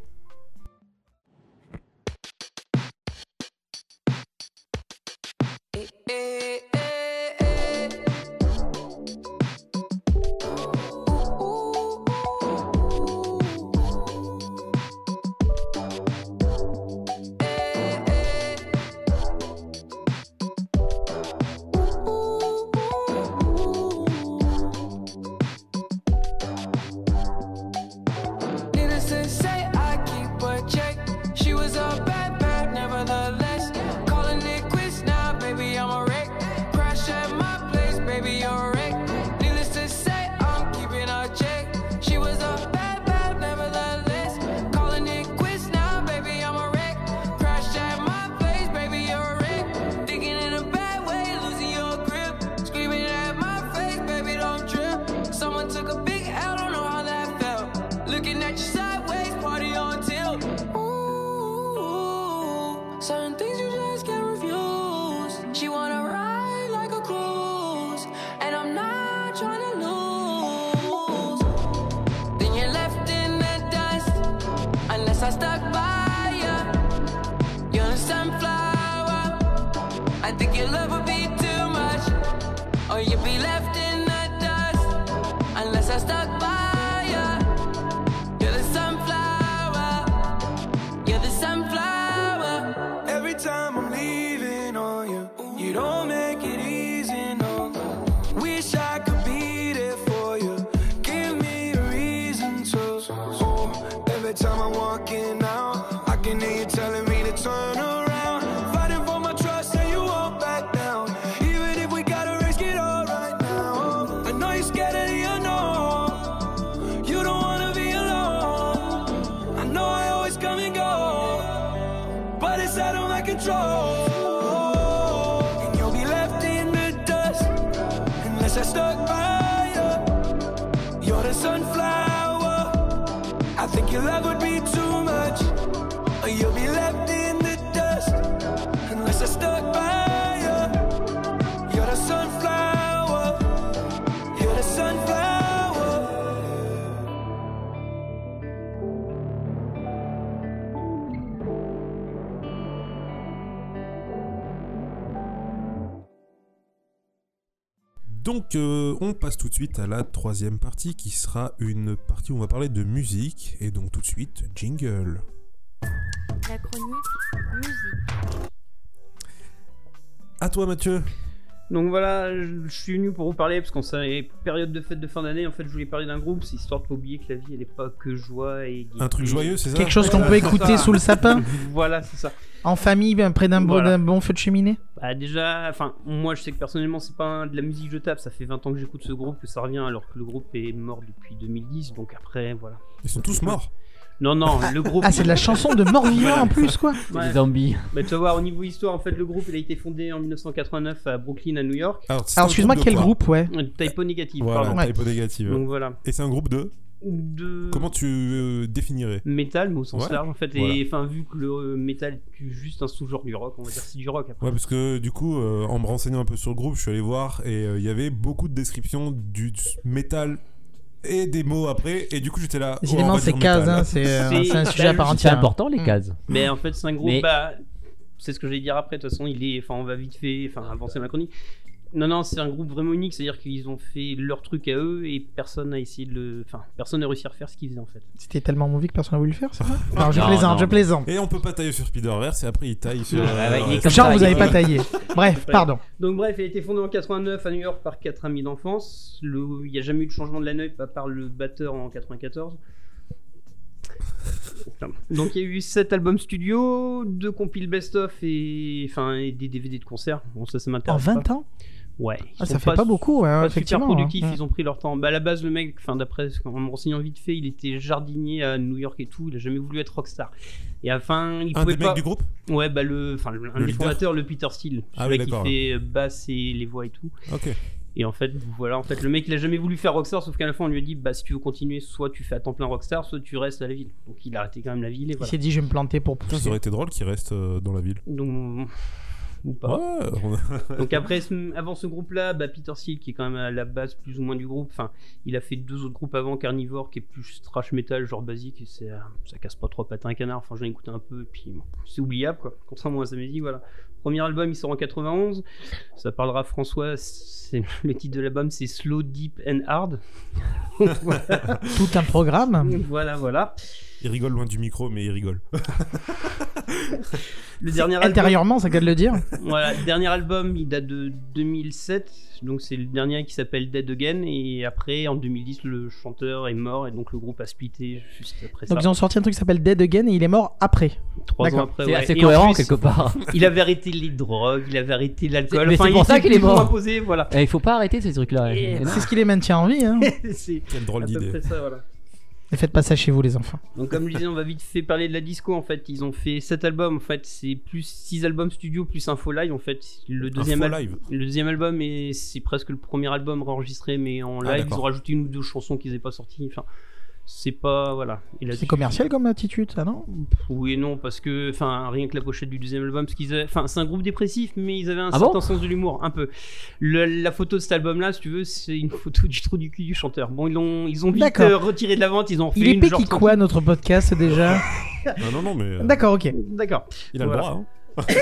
Donc euh, on passe tout de suite à la troisième partie qui sera une partie où on va parler de musique. Et donc tout de suite, jingle. La chronique musique. À toi, Mathieu. Donc voilà, je je suis venu pour vous parler parce qu'on sait période de fête de fin d'année. En fait, je voulais parler d'un groupe, c'est histoire de pas oublier que la vie elle est pas que joie et Un truc joyeux, c'est ça Quelque chose qu'on peut écouter sous le sapin, voilà, c'est ça. en famille, ben, près d'un bon, Voilà. d'un bon feu de cheminée. Bah déjà, enfin, moi je sais que personnellement c'est pas un- de la musique que je tape, ça fait 20 ans que j'écoute ce groupe, que ça revient alors que le groupe est mort depuis 2010, donc après voilà. Ils sont tous morts. Non, non, le groupe. Ah, c'est de la chanson de mort-vivant en plus, quoi. Ouais. Des zombies. Bah, tu vas voir, au niveau histoire, en fait, le groupe il a été fondé en 1989 à Brooklyn, à New York. Alors, excuse-moi, quel quoi groupe, ouais Typo négatif, Voilà, pardon. Ouais. typo négative. Donc voilà. Et c'est un groupe de. De Comment tu euh, définirais métal, mais au sens Ouais. large en fait. Voilà. Et enfin, vu que le euh, métal est juste un sous-genre du rock, on va dire c'est du rock après. Ouais, parce que du coup, euh, en me renseignant un peu sur le groupe, je suis allé voir et euh, il y avait beaucoup de descriptions du métal et des mots après. Et du coup, j'étais là. oh, Décidément, va c'est dire case, métal. hein, c'est euh, un sujet à part c'est important les Mm. cases. Mais en fait, c'est un groupe. Mais- Bah, c'est ce que je vais dire après. De toute façon, il est. Enfin, on va vite fait. Enfin, avancer ma chronique. Non, non, c'est un groupe vraiment unique. C'est-à-dire qu'ils ont fait leur truc à eux et personne n'a essayé de le. Enfin, personne n'a réussi à refaire ce qu'ils faisaient en fait. C'était tellement mauvais que personne n'a voulu le faire, c'est ça Non, je plaisante, non. je plaisante. Et on peut pas tailler sur Spider-Verse et après il taille sur. Genre, vous avez pas taillé. Bref, Ouais. pardon. Donc, bref, il a été fondé en 89 à New York par quatre amis d'enfance. Le... Il n'y a jamais eu de changement de line-up à part le batteur en 94. Donc il y a eu 7 albums studio, 2 compiles best-of et, enfin, et des DVD de concert. Bon, ça, ça En m'intéresse. 20 pas. ans? Ouais. ils Ah, sont Ça fait pas beaucoup, ouais, pas super effectivement. productifs, hein. ils ont pris leur temps. Bah, à la base, le mec, enfin, d'après ce- en me renseignant vite fait, il était jardinier à New York et tout, il a jamais voulu être rockstar. Et à la fin, il Un pouvait des pas. mecs du groupe? Ouais, bah, le, enfin, le- un Le des leader? fondateurs, le Peter Steele, Ah celui oui, qui fait euh, basse et les voix et tout. Ok. Et en fait, voilà, en fait, le mec, il a jamais voulu faire rockstar, sauf qu'à la fin, on lui a dit, bah, si tu veux continuer, soit tu fais à temps plein rockstar, soit tu restes à la ville. Donc, il a arrêté quand même la ville et Il voilà. s'est dit, je vais me planter pour Putain, ça pousser. aurait été drôle qu'il reste euh, dans la ville. Donc, ou pas. Ouais, on- Donc après, ce- avant ce groupe-là, bah, Peter Steele, qui est quand même à la base plus ou moins du groupe, enfin, il a fait deux autres groupes avant, Carnivore, qui est plus trash metal, genre basique, et c'est, ça casse pas trois patins à un canard, enfin j'en ai écouté un peu, et puis bon, c'est oubliable, quoi, contrairement à sa musique, voilà. Premier album, il sort en 91, ça parlera François, c'est, le titre de l'album, c'est Slow, Deep and Hard. voilà, Tout un programme. voilà, voilà. Il rigole loin du micro, mais il rigole. Le dernier album, Intérieurement, ça qu'à de le dire. Voilà, le dernier album, il date de 2007, donc c'est le dernier qui s'appelle Dead Again, et après, en 2010, le chanteur est mort, et donc le groupe a splitté juste après Donc ça. ils ont sorti un truc qui s'appelle Dead Again et il est mort après. Trois ans après, C'est ouais. assez Et en cohérent plus, quelque part. Il avait arrêté les drogues, il avait arrêté l'alcool, Mais enfin, c'est pour il ça qu'il est mort. posé, voilà. Eh, Il faut pas arrêter ces trucs-là. Et-. C'est ce qui les maintient en vie. Hein. c'est Quelle drôle à peu d'idée. près ça, voilà. Ne faites pas ça chez vous, les enfants. Donc comme je disais, on va vite fait parler de la disco en fait. Ils ont fait 7 albums en fait, c'est plus 6 albums studio plus info live en fait. Le deuxième, al- live. le deuxième album et c'est presque le premier album enregistré mais en Ah, live. Ils ont rajouté une ou deux chansons qu'ils n'avaient pas sorties. Enfin, c'est pas voilà. C'est commercial comme attitude, ça, non? Oui et non parce que enfin rien que la pochette du deuxième album, parce qu'ils avaient- enfin c'est un groupe dépressif mais ils avaient un Ah certain bon sens de l'humour un peu. Le- la photo de cet album là, si tu veux, c'est une photo du trou du cul du chanteur. Bon ils l'ont ils ont vite euh, retiré de la vente, ils ont fait Il est une péqui genre quoi, notre podcast, déjà? Non, non, non, mais euh, D'accord, ok. D'accord. il a le droit. Hein.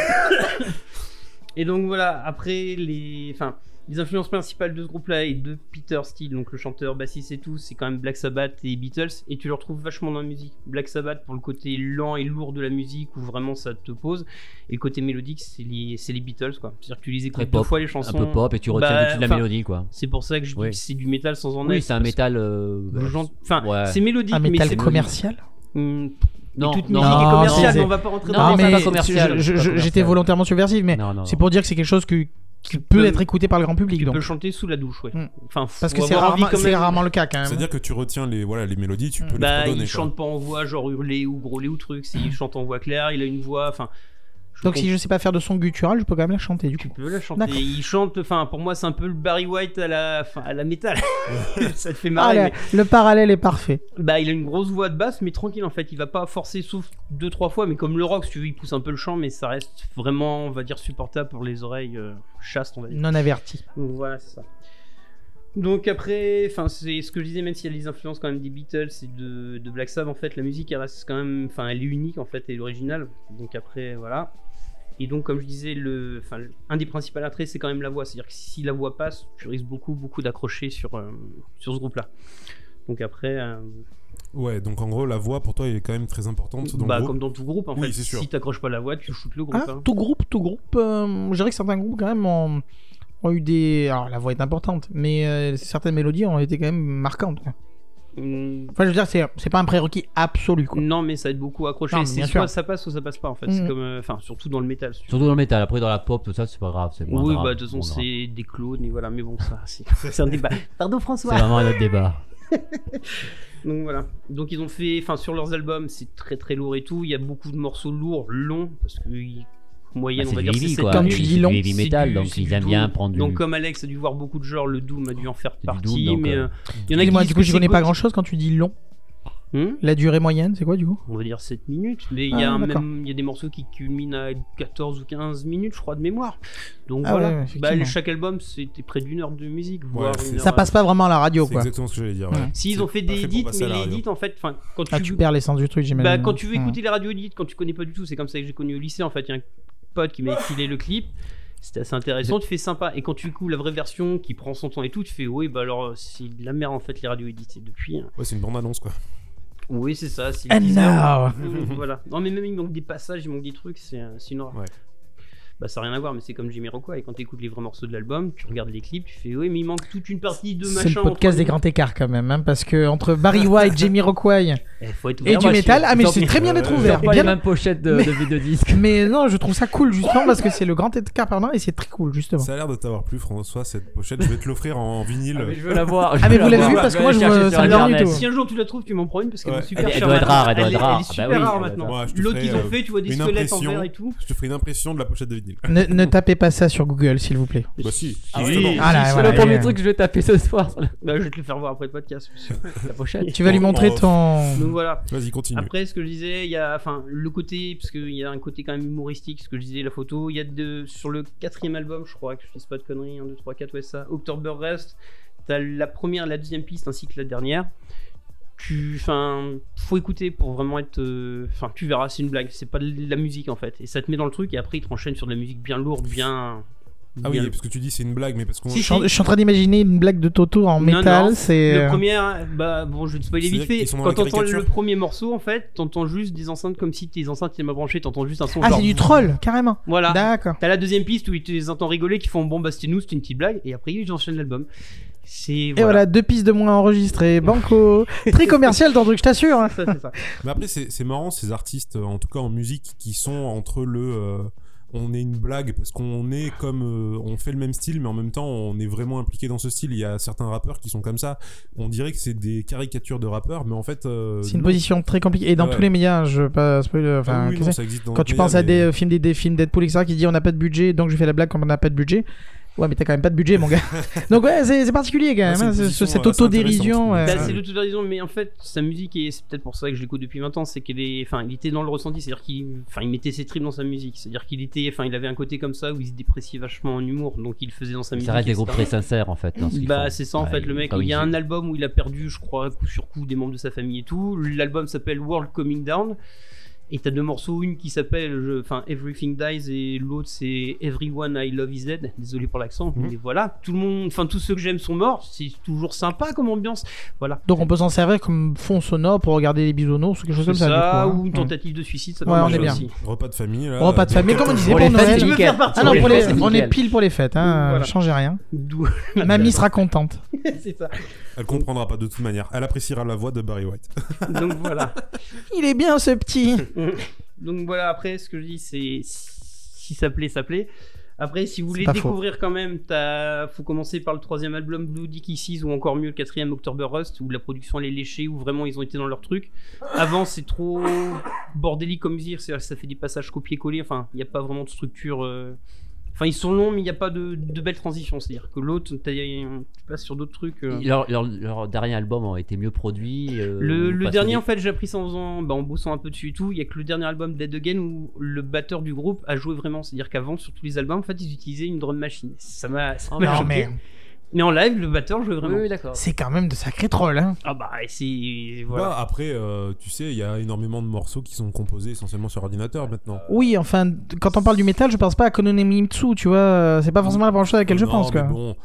Et donc voilà, après les, enfin, les influences principales de ce groupe-là et de Peter Steele, donc le chanteur, bassiste et tout, c'est quand même Black Sabbath et Beatles, et tu le retrouves vachement dans la musique. Black Sabbath pour le côté lent et lourd de la musique où vraiment ça te pose, et le côté mélodique c'est les, Beatles quoi. C'est-à-dire que tu les écoutes Très deux pop, fois les Un chansons. peu pop et tu retiens Bah, de la mélodie quoi. C'est pour ça que je dis Oui. que c'est du métal sans en Oui, être. c'est un métal. euh, Enfin, Ouais. c'est mélodique, Un mais métal c'est commercial Hum, Non, toute non, musique est non, commerciale, c'est- mais on va pas rentrer Non, dans non, mais j'étais volontairement subversif, mais Non, non, c'est non. pour dire que c'est quelque chose que- qui peut être écouté par le grand public. Tu Donc. peux chanter sous la douche, ouais. Mm. Enfin, Parce que c'est rarement, c'est le cas quand même. C'est-à-dire que tu retiens les, voilà, les mélodies, tu peux les Bah, redonner. il chante pas en voix genre hurler ou grôler ou truc, c'est il chante en voix claire, il a une voix, enfin. Je Donc si je sais pas faire de son guttural, je peux quand même la chanter du tu coup. peux la chanter. Il chante, enfin pour moi c'est un peu le Barry White à la, enfin, à la métal. ça te fait Ah, marrer. le, le parallèle est parfait. Bah il a une grosse voix de basse, mais tranquille en fait. Il va pas forcer sauf deux trois fois, mais comme le rock, si tu veux, il pousse un peu le chant, mais ça reste vraiment, on va dire, supportable pour les oreilles euh, chastes, on va dire. Non averti. Donc voilà, c'est ça. Donc après, enfin c'est ce que je disais, même s'il y a les influences quand même des Beatles et de, de Black Sabbath, en fait, la musique elle reste quand même, enfin elle est unique en fait, elle est originale. Donc après, voilà. Et donc comme je disais, le, enfin un des principaux attraits c'est quand même la voix, c'est-à-dire que si la voix passe, tu risques beaucoup beaucoup d'accrocher sur euh, sur ce groupe-là. Donc après, euh, Ouais, donc en gros, la voix pour toi est quand même très importante dans bah, le groupe. comme dans tout groupe, en Oui, fait, c'est sûr. si t'accroches pas la voix, tu shootes le groupe. Ah, hein. tout groupe, tout groupe. euh, je dirais que certains groupes, quand même, ont, ont eu des. Alors, la voix est importante, mais euh, certaines mélodies ont été quand même marquantes. Mm, Enfin, je veux dire, c'est c'est pas un prérequis absolu, quoi. Non, mais ça aide beaucoup à accrocher. C'est soit sûr. ça passe, soit ça passe pas, en fait. Mhm. C'est comme, euh, enfin, surtout dans le métal. Surtout dans le métal, après dans la pop, tout ça, c'est pas grave. c'est moins Oui, grave, bah de toute façon, c'est des clones et voilà. Mais bon, ça, c'est c'est un débat. Pardon, C'est François. vraiment un autre débat. Donc voilà. Donc ils ont fait, enfin sur leurs albums, c'est très très lourd et tout. Il y a beaucoup de morceaux lourds, longs, parce que ils- moyenne, Bah, on va c'est dire, heavy, quoi. Comme minutes. tu dis long, heavy metal, du- donc ils aiment bien prendre du. Donc comme Alex a dû voir beaucoup de genres, le Doom a dû en faire partie, doom, donc, mais euh, euh, il y en a qui Excusez-moi, disent du coup, c'est connais pas grand chose quand tu dis long. Hmm La durée moyenne, c'est quoi, du coup? On va dire 7 minutes, mais il y Ah, a même il y a des morceaux qui culminent à 14 ou 15 minutes, je crois, de mémoire. Donc Ah voilà. bah, chaque album, c'était près d'une heure de musique, voire c'est- une heure Ça à- passe pas vraiment à la radio, C'est quoi. exactement ce que j'allais dire. ouais. Ouais. Si ils ont fait des edits, mais les edits, en fait, enfin, quand Ah, tu perds l'essence du truc, j'imagine. Bah, quand tu veux écouter les radios edit, quand tu connais pas du tout, c'est comme ça que j'ai connu au lycée. En fait, il y a un pote qui m'a filé le clip. C'était assez intéressant, tu fais sympa. Et quand tu écoutes la vraie version qui prend son temps et tout, tu fais oui, bah alors c'est de la merde en fait les radios éditées depuis. hein. Ouais, c'est une bande-annonce quoi. Oui, c'est ça. c'est And 10 heures. now Euh, voilà. Non, mais même il manque des passages, il manque des trucs, c'est euh, c'est une horreur. Ouais. Bah, ça n'a rien à voir, mais c'est comme Jamiroquai. Et quand tu écoutes les vrais morceaux de l'album, tu regardes les clips, tu fais oui, mais il manque toute une partie de machin. C'est le podcast des grands écarts quand même, hein, parce que entre Barry White, Jamie Rockway Eh, et du métal, ah mais c'est très bien d'être Euh, ouvert. pas bien- les mêmes pochettes de, Mais- de vidéodisques. Mais non, je trouve ça cool justement parce que c'est le grand écart permanent et c'est très cool justement. Ça a l'air de t'avoir plu, François, cette pochette. Je vais te l'offrir en vinyle. Ah, mais je veux la voir. Ah, veux mais la vous l'avez vu parce que moi, je tout. Si un jour tu la trouves, tu m'en prends une parce qu'elle est super Elle- doit être rare, elle doit être rare. Elle est super bah rare maintenant. te L'autre qu'ils ont euh, fait, tu vois des squelettes en verre et tout. Je te ferai une impression de la pochette de vinyle. Ne, ne tapez pas ça sur Google s'il vous plaît. Bah si, Ah oui. Ah là, C'est voilà, le premier truc que je vais taper ce soir Bah, je vais te le faire voir après le podcast. la pochette. Tu vas lui montrer oh. ton. Donc voilà. Vas-y, continue. Après, ce que je disais, il y a, enfin, le côté, parce qu'il y a un côté quand même humoristique, ce que je disais, la photo. Il y a de, sur le quatrième album, je crois que je dis pas de conneries, 1, 2, 3, 4, ouais, ça, October Rest, t'as la première, la deuxième piste ainsi que la dernière. Tu, enfin, faut écouter pour vraiment être, euh, enfin, tu verras, c'est une blague, c'est pas de la musique en fait, et ça te met dans le truc, et après, il te enchaîne sur de la musique bien lourde, bien. Ah oui, parce que tu dis c'est une blague, mais parce qu'on. Si, Je suis en- je suis en train d'imaginer une blague de Toto en Non, métal. non. C'est. Le euh, premier, bah bon, je vais te spoiler vite fait. Quand t'entends le premier morceau, en fait, t'entends juste des enceintes comme si tes enceintes étaient mal branchées, t'entends juste un son. Ah, genre- c'est du troll, carrément. Voilà. D'accord. T'as la deuxième piste où ils te les entendent rigoler, qui font bon bah c'était nous, c'était une petite blague, et après ils enchaînent l'album. Et voilà, voilà. deux pistes de moins enregistrées. Banco. Très commercial ton truc, je t'assure. hein. Mais après, c'est marrant ces artistes, euh, en tout cas en musique, qui sont entre le. euh, on est une blague parce qu'on est comme euh, on fait le même style mais en même temps on est vraiment impliqué dans ce style il y a certains rappeurs qui sont comme ça on dirait que c'est des caricatures de rappeurs mais en fait euh, C'est une non. position très compliquée. Et dans Ouais. tous les médias, je veux pas spoiler. Ah Enfin, oui, qu'est-ce non, que ça existe dans Quand tu penses à des films, des, des films Deadpool, etc., qui dit on n'a pas de budget, donc je fais la blague comme on n'a pas de budget. Ouais, mais t'as quand même pas de budget, mon gars. donc ouais, c'est particulier quand Ouais, même. c'est hein, position, cette euh, autodérision. ouais. Bah, c'est de toute raison, mais en fait, sa musique, et c'est peut-être pour ça que je l'écoute depuis 20 ans, c'est qu'il est, enfin, il était dans le ressenti, c'est-à-dire qu'il, enfin, il mettait ses tripes dans sa musique, c'est-à-dire qu'il était, enfin, il avait un côté comme ça où il se dépréciait vachement en humour, donc il faisait dans sa musique. Ça reste des groupes très sincères en fait. dans ce qu'ils Bah c'est ça en Ouais, fait le mec. Il y a un album où il a perdu, je crois, coup sur coup des membres de sa famille et tout. L'album s'appelle World Coming Down. Et t'as deux morceaux, une qui s'appelle, enfin Everything Dies et l'autre c'est Everyone I Love Is Dead. Désolé pour l'accent, Mhm. mais voilà, tout le monde, enfin tous ceux que j'aime sont morts. C'est toujours sympa comme ambiance. Voilà. Donc on peut s'en servir comme fond sonore pour regarder les bisounours ou quelque chose comme ça. ça, du coup, hein. ou une tentative de suicide, ça peut Ouais, on marcher est bien. aussi. repas de famille là, Repas de famille, comme on disait Pour pour les fêtes, Noël. c'est veux nickel. faire partie Ah non, Pour pour les c'est on est pile pour les fêtes, hein. Voilà. Changez rien. Mamie sera contente. c'est ça. elle comprendra pas de toute manière elle appréciera la voix de Barry White Donc voilà. Il est bien ce petit. Donc voilà, après, ce que je dis, c'est si ça plaît, ça plaît. Après, si vous voulez faux. découvrir quand même, t'as- faut commencer par le troisième album Blue Dick Kisses ou encore mieux le quatrième October Rust où la production elle est léchée, où vraiment ils ont été dans leur truc. Avant, c'est trop bordélique comme que ça fait des passages copier-coller. Enfin, il n'y a pas vraiment de structure. euh, Enfin, ils sont longs, mais il n'y a pas de, de belles transitions. C'est-à-dire que l'autre, t'as- tu passes sur d'autres trucs. euh. Leur, leur, leur dernier album a été mieux produit. euh, Le, dernier, en fait, j'ai appris ça en, faisant, bah, en bossant un peu dessus et tout. Il y a que le dernier album Dead Again où le batteur du groupe a joué vraiment. C'est-à-dire qu'avant, sur tous les albums, en fait, ils utilisaient une drum machine. Ça m'a ça Oh, m'a non, choqué. Mais- Mais en live, le batteur jouait vraiment. Oui, oui, d'accord. C'est quand même de sacrés trolls, hein. Ah bah, c'est. Voilà. Bah, après, euh, tu sais, il y a énormément de morceaux qui sont composés essentiellement sur ordinateur maintenant. Oui, enfin, quand on parle du métal, je pense pas à Konone Mitsu, tu vois. C'est pas forcément la première chose à laquelle je pense, mais quoi. bon,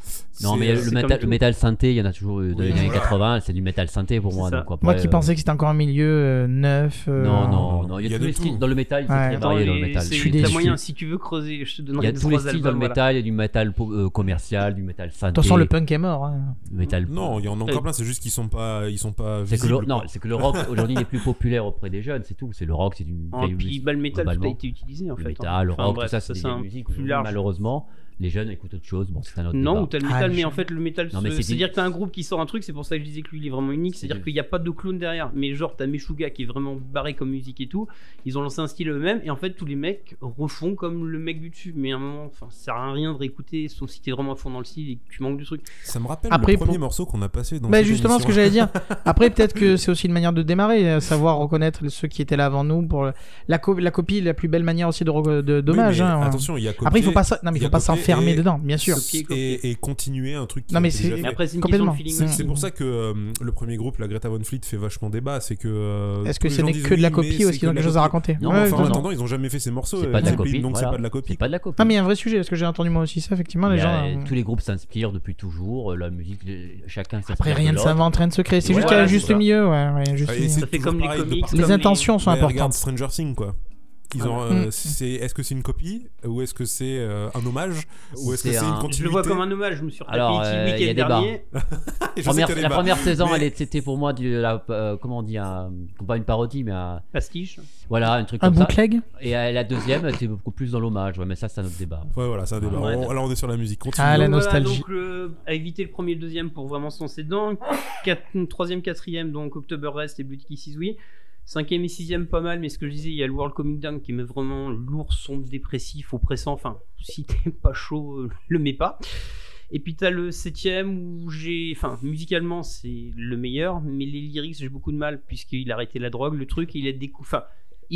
Non, mais le, métal, le synthé, il y en a toujours eu dans Oui, les années voilà. 80, c'est du métal synthé pour moi. Donc après, Moi qui euh, pensais que c'était encore un milieu euh, neuf. euh, Non, non, non, il y a, il y a tous les styles. Dans le métal, c'est Ouais. très varié dans le métal. c'est- moyen, si tu veux creuser, je te Il donnerai y a tous les styles dans le métal, il y a du métal euh, commercial, du métal synthé. Façon, le punk est mort. hein. du métal Non, il y en a encore plein, c'est juste qu'ils sont pas, ils sont pas C'est que, le, visibles. non, quoi. c'est que le rock aujourd'hui n'est plus populaire auprès des jeunes, c'est tout. C'est le rock, c'est une Et puis, bah, le métal, tout a été utilisé en Le fait. métal, hein. le Enfin, rock, bref, tout ça, c'est des musiques. plus Aujourd'hui, large. Malheureusement, les jeunes écoutent autre chose. Bon, c'est un autre Non, débat. ou t'as le Ah, métal, je- mais en fait, le métal, se- c'est-à-dire que t'as un groupe qui sort un truc, c'est pour ça que je disais que lui, il est vraiment unique. C'est-à-dire du- qu'il n'y a pas de clown derrière. Mais genre, t'as Meshuga qui est vraiment barré comme musique et tout. Ils ont lancé un style eux-mêmes, et en fait, tous les mecs refont comme le mec du dessus. Mais à un moment, enfin, ça sert à rien de réécouter, sauf si t'es vraiment à fond dans le style et que tu manques du truc. Ça me rappelle Après, le premier pour- morceau qu'on a passé dans Bah justement ce que j'allais dire. Après peut-être que c'est aussi une manière de démarrer, euh, savoir reconnaître ceux qui étaient là avant nous pour la, co- la copie, la plus belle manière aussi de, re- de Oui, dommage. hein. Attention, il y a Après il faut pas non mais il faut pas s'enfermer et- dedans, bien sûr. Et, et continuer un truc qui Non, mais c'est- déjà Mais fait. après, c'est une Complètement. C'est pour ça que euh, le premier groupe, la Greta Van Fleet, fait vachement débat. C'est que. euh, Est-ce que ce n'est que de la copie ou est-ce qu'ils ont quelque chose à raconter Non, en non. attendant, ils ont jamais fait ces morceaux. C'est euh, pas de la copie. donc c'est voilà. pas de la copie. C'est pas de la copie. Ah mais il y a un vrai sujet, parce que j'ai entendu moi aussi ça, effectivement, les gens... euh, Tous les groupes s'inspirent depuis toujours. La musique, chacun s'inspire. Après de rien ne s'invente, rien ne se crée, c'est juste qu'il y a voilà, le juste milieu, Ça fait comme les comics, intentions sont importantes. Stranger Things, quoi. Ils ont, Ah. euh, Mm. c'est, est-ce que c'est une copie ou est-ce que c'est euh, un hommage ou est-ce que C'est c'est un- une Je continuité Je le vois comme un hommage, je me suis retapé Alors, E.T. euh, le il y a week-end débat. dernier. Et je sais Première- qu'il y a la première saison, Mais- elle est- c'était pour moi du, la, euh, comment on dit, un, pas une parodie, mais un- Pastiche. voilà, un truc Un comme ça. bootleg? Et euh, la deuxième, était beaucoup plus dans l'hommage. Ouais, mais ça, c'est un autre débat. Ouais, voilà, c'est un débat. Ouais, On- d'accord. là, on est sur la musique. Continue. Ah, la Donc voilà, nostalgie. donc le- à éviter le premier et le deuxième pour vraiment se lancer dedans. Quatre- troisième, quatrième, donc October Rest et Bloody Kisses, oui. Cinquième et sixième, pas mal, mais ce que je disais, il y a le World Comic Down qui met vraiment lourd, sombre, dépressif, oppressant. Enfin, si t'es pas chaud, euh, le mets pas. Et puis t'as le septième où j'ai, enfin, musicalement c'est le meilleur, mais les lyrics j'ai beaucoup de mal puisqu'il a arrêté la drogue, le truc, il a découvert. Enfin,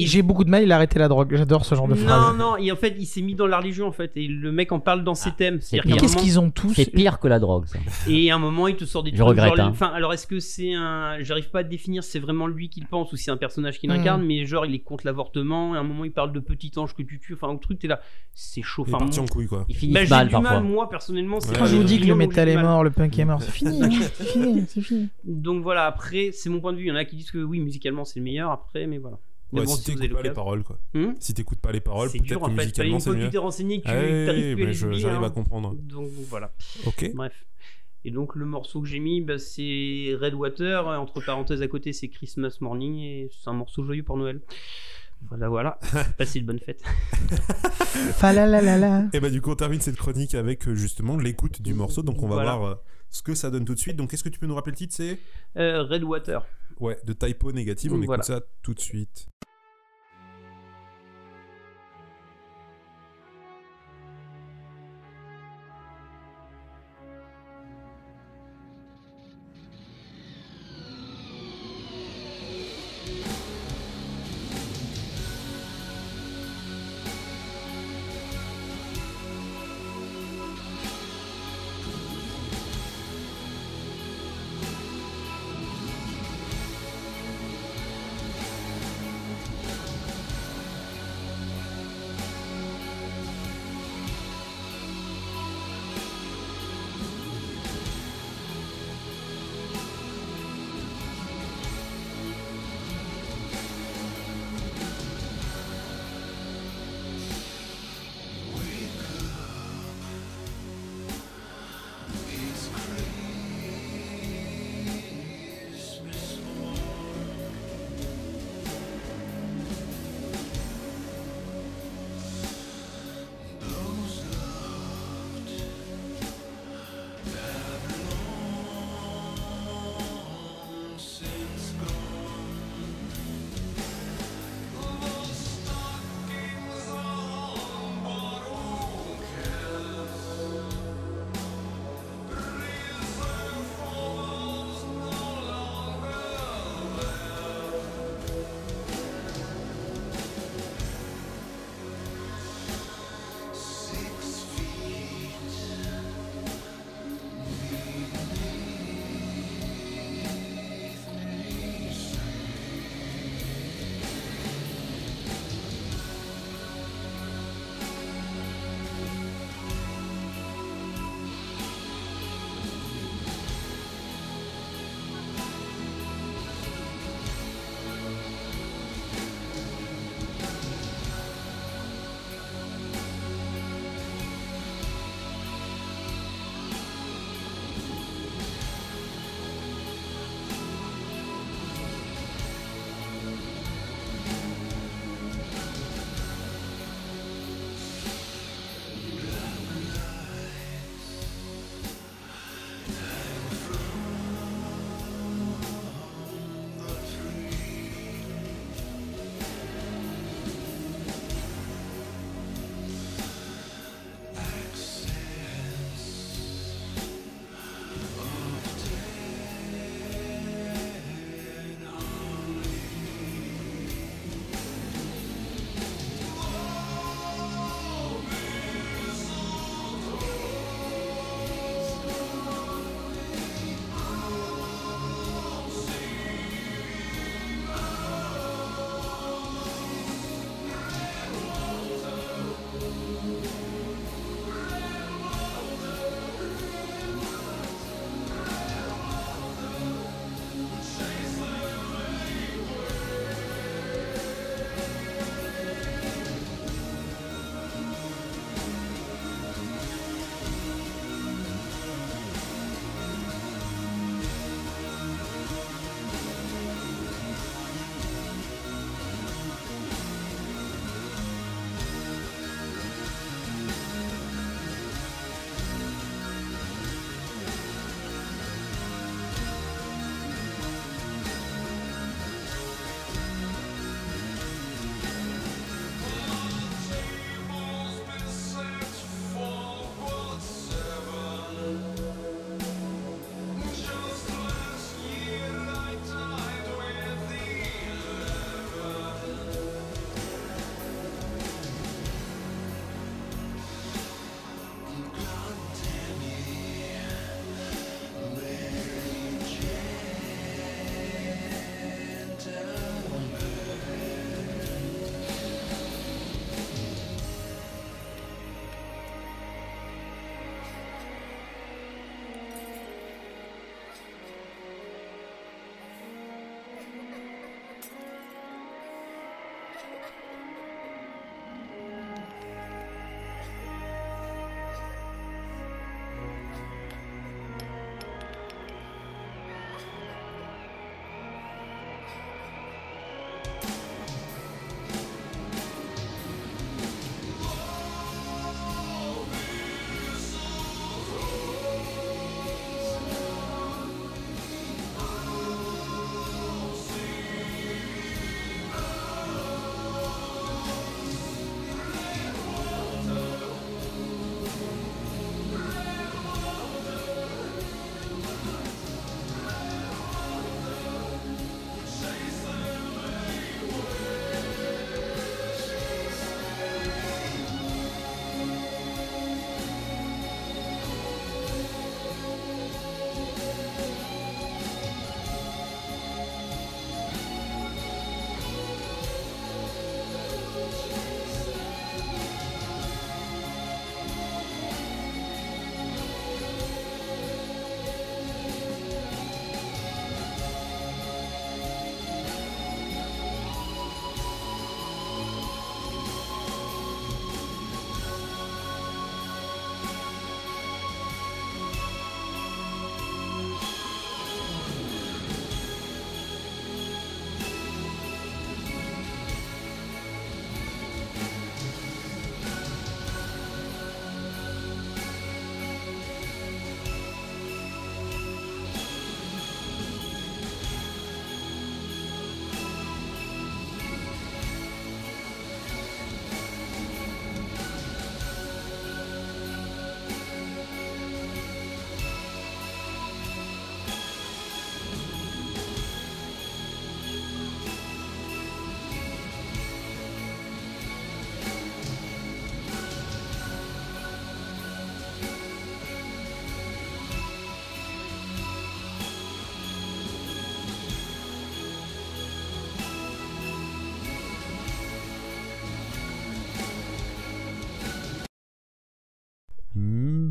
il- J'ai beaucoup de mal, il a arrêté la drogue, j'adore ce genre de non, phrase. non, et en fait, il s'est mis dans la religion en fait, et le mec en parle dans ses thèmes. Pire. qu'à un Qu'est-ce moment- qu'ils ont tous C'est pire que la drogue, ça. et à un moment, il te sort des Je trucs. regrette, genre, hein. Enfin, alors est-ce que c'est un. J'arrive pas à définir si c'est vraiment lui qui le pense ou si c'est un personnage qui Mm. l'incarne, mais genre, il est contre l'avortement. Et à un moment, il parle de petit ange que tu tues. Enfin, un truc, t'es là. C'est chaud. Il est Enfin, parti moi- en couille, quoi. Ils finissent bah, mal du parfois. mal, moi, personnellement. c'est Quand je vous dis que le métal est mort, le punk est mort, c'est fini, c'est fini, c'est fini. Donc voilà, après, c'est mon point de vue. Il y en a qui disent que oui, musicalement, c'est le meilleur. Après, mais voilà. Mais Ouais, bon, si t'écoutes pas les paroles, quoi. Hmm Si t'écoutes pas les paroles, C'est peut-être dur que en fait. Musicalement c'est mieux. tu t'es renseigné, que tu Ah oui, t'arrives oui, plus à j'arrive hein. à comprendre. Donc voilà. Ok. Bref. Et donc le morceau que j'ai mis, bah, c'est Redwater. Entre parenthèses à côté, c'est Christmas Morning et c'est un morceau joyeux pour Noël. Voilà, voilà. Passez une bonne fête. Falalalala. Et bah du coup on termine cette chronique avec euh, justement l'écoute du morceau. Donc on va Voilà. voir euh, ce que ça donne tout de suite. Donc est-ce que tu peux nous rappeler le titre? C'est? Euh, Redwater. Ouais de typo négative. On Voilà. écoute ça tout de suite.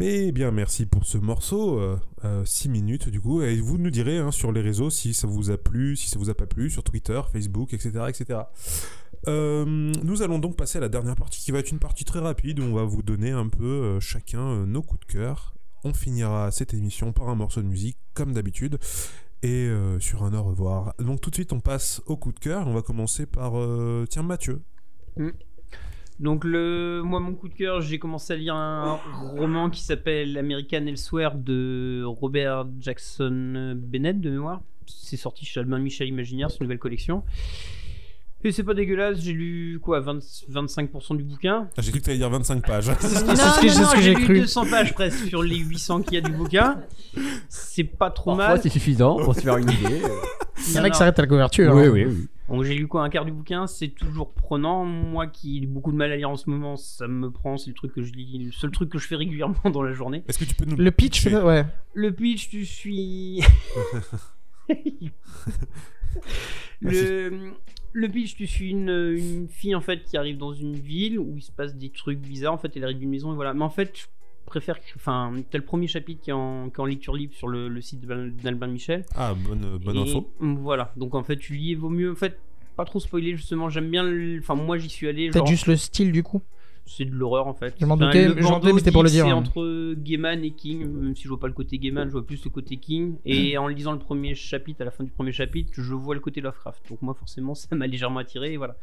Mais bien, merci pour ce morceau. 6 minutes du coup. Et vous nous direz hein, sur les réseaux si ça vous a plu, si ça vous a pas plu, sur Twitter, Facebook, etc. etc. Euh, nous allons donc passer à la dernière partie qui va être une partie très rapide où on va vous donner un peu euh, chacun euh, nos coups de cœur. On finira cette émission par un morceau de musique comme d'habitude et euh, sur un au revoir. Donc tout de suite on passe au coup de cœur. On va commencer par euh, tiens Mathieu. Donc le, moi mon coup de cœur, j'ai commencé à lire un roman qui s'appelle American Elsewhere de Robert Jackson Bennett de mémoire. C'est sorti chez Albin Michel Imaginaire, c'est une nouvelle collection. Et c'est pas dégueulasse, j'ai lu quoi, 20 25% du bouquin. Ah, J'ai cru que tu allais dire 25 pages. C'est ce que- c'est ce que j'ai lu cru. 200 pages presque sur les 800 qu'il y a du bouquin. C'est pas trop Parfois, mal. c'est suffisant pour se faire une idée. Il y en a qui s'arrêtent à la couverture. oui, hein. oui, oui. Donc j'ai lu quoi un quart du bouquin, c'est toujours prenant. Moi qui ai beaucoup de mal à lire en ce moment, ça me prend, c'est le truc que je lis, le seul truc que je fais régulièrement dans la journée. Est-ce que tu peux nous Le pitch, ouais. Le pitch, tu suis. le, le pitch, tu suis une, une fille en fait qui arrive dans une ville où il se passe des trucs bizarres. En fait, elle arrive d'une maison et voilà. Mais en fait, je préfère. Enfin, t'as le premier chapitre qui est en, qui est en lecture libre sur le, le site d'Al- d'Albin Michel. Ah bonne bonne Et, info. mm, Voilà. Donc en fait, tu lis et vaut mieux. En fait, pas trop spoiler justement. J'aime bien. le- Enfin, moi, j'y suis allé. Peut-être genre- juste le style du coup? c'est de l'horreur en fait. Je m'en Enfin, doutais, le j'en doutais, bandeau mais c'était pour le dire, C'est hein. entre Gaiman et King, même si je vois pas le côté Gaiman, je vois plus le côté King. Et en lisant le premier chapitre, à la fin du premier chapitre, je vois le côté Lovecraft. Donc moi forcément, ça m'a légèrement attiré. Et voilà.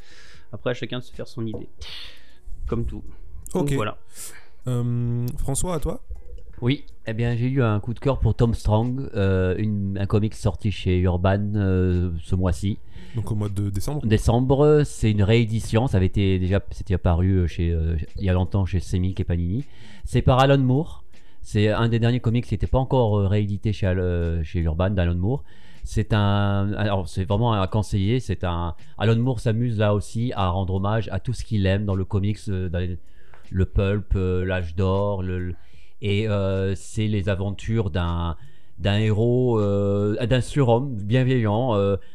Après, à chacun de se faire son idée. Comme tout. Donc, Ok. voilà. Euh, François à toi. Oui, eh bien j'ai eu un coup de cœur pour Tom Strong, euh, une- un comic sorti chez Urban euh, ce mois-ci. Donc au mois de décembre. décembre, c'est une réédition, ça avait été déjà c'était apparu chez il y a longtemps chez Semic et Panini. C'est par Alan Moore. C'est un des derniers comics qui n'était pas encore réédité chez, chez Urban d'Alan Moore. C'est un alors c'est vraiment à conseiller, c'est un Alan Moore s'amuse là aussi à rendre hommage à tout ce qu'il aime dans le comics dans les- le pulp, euh, l'âge d'or, le, et euh, c'est les aventures d'un d'un héros, euh, d'un surhomme bienveillant,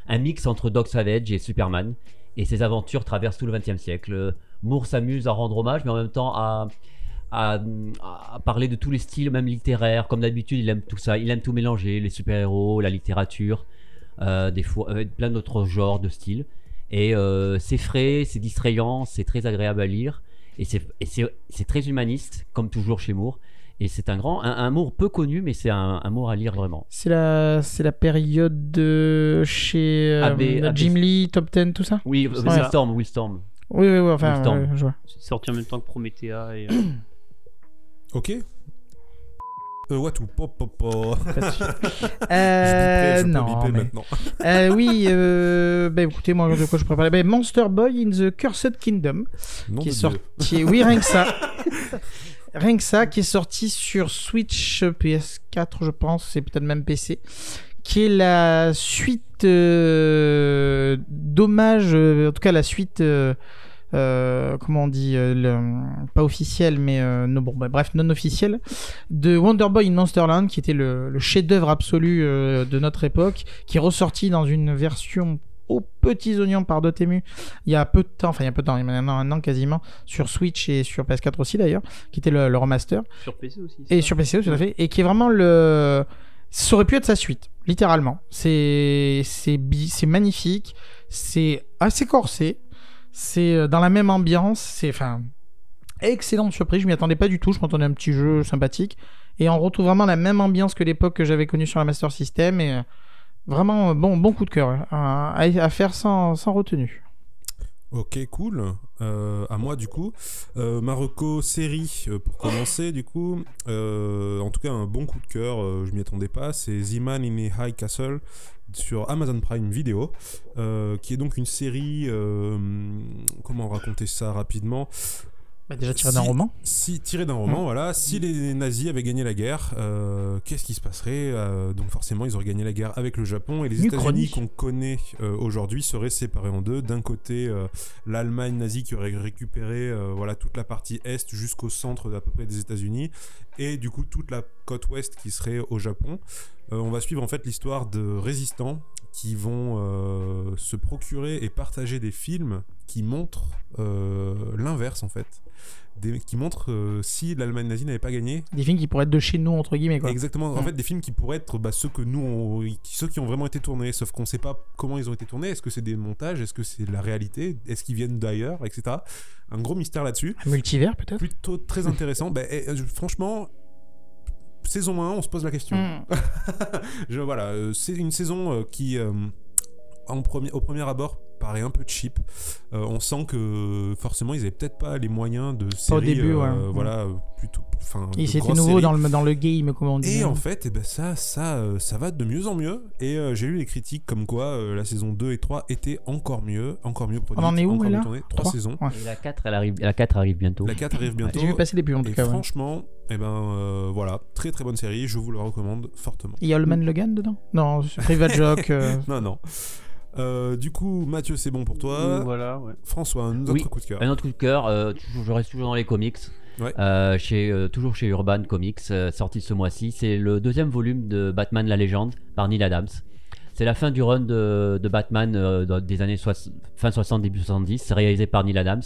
un mix entre Doc Savage et Superman. Et ses aventures traversent tout le XXe siècle. Moore s'amuse à rendre hommage, mais en même temps à, à, parler de tous les styles, même littéraires. Comme d'habitude, il aime tout ça. Il aime tout mélanger, les super-héros, la littérature, des fois, plein d'autres genres de styles. Et c'est frais, c'est distrayant, c'est très agréable à lire. Et c'est très humaniste, comme toujours chez Moore. Et c'est un grand, un, un Moore peu connu, mais c'est un, un Moore à lire vraiment. C'est la, c'est la période de chez euh, AB, AB. Jim Lee, Top 10, tout ça Oui, C'est Will. Storm, Will Storm. Oui, oui, oui, enfin, ouais, je vois. C'est sorti en même temps que Promethea. Et, euh, Ok. Euh, Watu, pop, pop, pop. Euh, peux non, biper mais- maintenant. Euh, oui, euh, bah, écoutez, moi, de quoi je préparais bah, Monster Boy in the Cursed Kingdom, Nom qui est sorti. Oui, rien que ça. rien que ça, qui est sorti sur Switch PS4, je pense, c'est peut-être même PC, qui est la suite euh, d'hommage, euh, en tout cas la suite. Euh, comment on dit, euh, le- pas officielle, mais euh, non, bon, bah, bref, non officielle, de Wonder Boy in Monsterland, qui était le, le chef-d'œuvre absolu de notre époque, qui est ressorti dans une version aux petits oignons par Dotemu il y a peu de temps, enfin il y a peu de temps, il y a maintenant un an quasiment, sur Switch et sur PS4 aussi d'ailleurs, qui était le, le remaster, sur PC aussi. et ça. sur PC tout à fait, et qui est vraiment le... Ça aurait pu être sa suite, littéralement. C'est c'est bi- c'est magnifique, c'est assez corsé, c'est euh, dans la même ambiance, c'est enfin excellente surprise, je m'y attendais pas du tout, je m'attendais à un petit jeu sympathique et on retrouve vraiment la même ambiance que l'époque que j'avais connue sur la Master System et euh, vraiment euh, bon bon coup de cœur hein, à, faire sans, sans retenue. Ok, cool. À moi, du coup. Euh, Marocco série, pour commencer, du coup. En tout cas, un bon coup de cœur, je m'y attendais pas. C'est The in a High Castle sur Amazon Prime Video, euh, qui est donc une série. euh, comment raconter ça rapidement? Bah, déjà tiré d'un roman. Si tiré d'un roman, Mhm. voilà. Si les nazis avaient gagné la guerre, euh, qu'est-ce qui se passerait Euh, Donc forcément, ils auraient gagné la guerre avec le Japon et les États-Unis qu'on connaît euh, aujourd'hui seraient séparés en deux. D'un côté, l'Allemagne nazie qui aurait récupéré voilà toute la partie est jusqu'au centre à peu près des États-Unis et du coup toute la côte ouest qui serait au Japon. On va suivre en fait l'histoire de résistants qui vont se procurer et partager des films qui montrent euh, l'inverse en fait des, qui montrent euh, si l'Allemagne nazie n'avait pas gagné. Des films qui pourraient être de chez nous, entre guillemets, quoi. Exactement. En Mm. fait, des films qui pourraient être bah, ceux que nous, on- ceux qui ont vraiment été tournés, sauf qu'on sait pas comment ils ont été tournés. Est-ce que c'est des montages? Est-ce que c'est la réalité? Est-ce qu'ils viennent d'ailleurs, etc. Un gros mystère là-dessus. Un multivers, peut-être? Plutôt très intéressant. Bah, eh, franchement, saison 1, on se pose la question. Mm. Je, voilà, euh, c'est une saison euh, qui, euh, en premier, au premier abord, paraît un peu cheap. Euh, on sent que forcément, ils avaient peut-être pas les moyens de série. début, euh, ouais. Voilà, euh, plutôt. Enfin, Et c'était nouveau séries. dans le, dans le game, comme on dit. Et en fait, eh ben ça, ça, euh, ça va de mieux en mieux. Et euh, j'ai lu les critiques comme quoi euh, la saison 2 et 3 étaient encore mieux, encore mieux produites. en est où, encore là tournées. Trois Trois saisons. Ouais. Et la 4, elle arrive, la 4 arrive bientôt. La 4 arrive bientôt. J'ai vu passer des pubs, en tout Et cas. ouais. franchement, eh ben euh, voilà, très très bonne série. Je vous le recommande fortement. Il y a Holman Logan dedans? Non, Private Joke. euh, Non, non. Euh, du coup, Mathieu, c'est bon pour toi. Voilà, ouais. François, un autre Oui. coup de cœur. Un autre coup de cœur, euh, toujours- je reste toujours dans les comics. Ouais. Euh, chez, toujours chez Urban Comics, sorti ce mois-ci. C'est le deuxième volume de Batman la légende par Neil Adams. C'est la fin du run de, de Batman des années fin 60, début 70. C'est réalisé par Neil Adams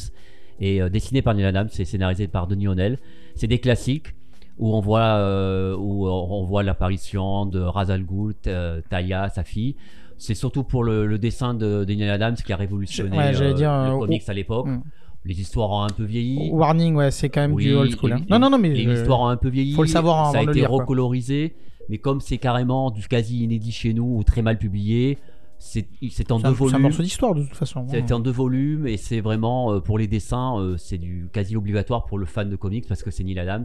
et dessiné par Neil Adams et scénarisé par Denis O'Neill. C'est des classiques où on voit, euh, où on voit l'apparition de Ra's al Ghul, euh, Talia, sa fille. C'est surtout pour le, le dessin de, Neil Adams qui a révolutionné Ouais, euh, dire, le euh, comics à l'époque. mm. Les histoires ont un peu vieilli. Warning, ouais, c'est quand même Oui, du old school. hein. et- Non, non, non, mais. euh, l'histoire a un peu vieilli. faut le savoir Ça a été lire, quoi. recolorisé, mais comme c'est carrément du quasi inédit chez nous ou très mal publié, c'est en deux un, c'est un volumes. morceau d'histoire, de toute façon. C'est en deux volumes et c'est vraiment euh, pour les dessins, euh, c'est du quasi obligatoire pour le fan de comics parce que c'est Neil Adams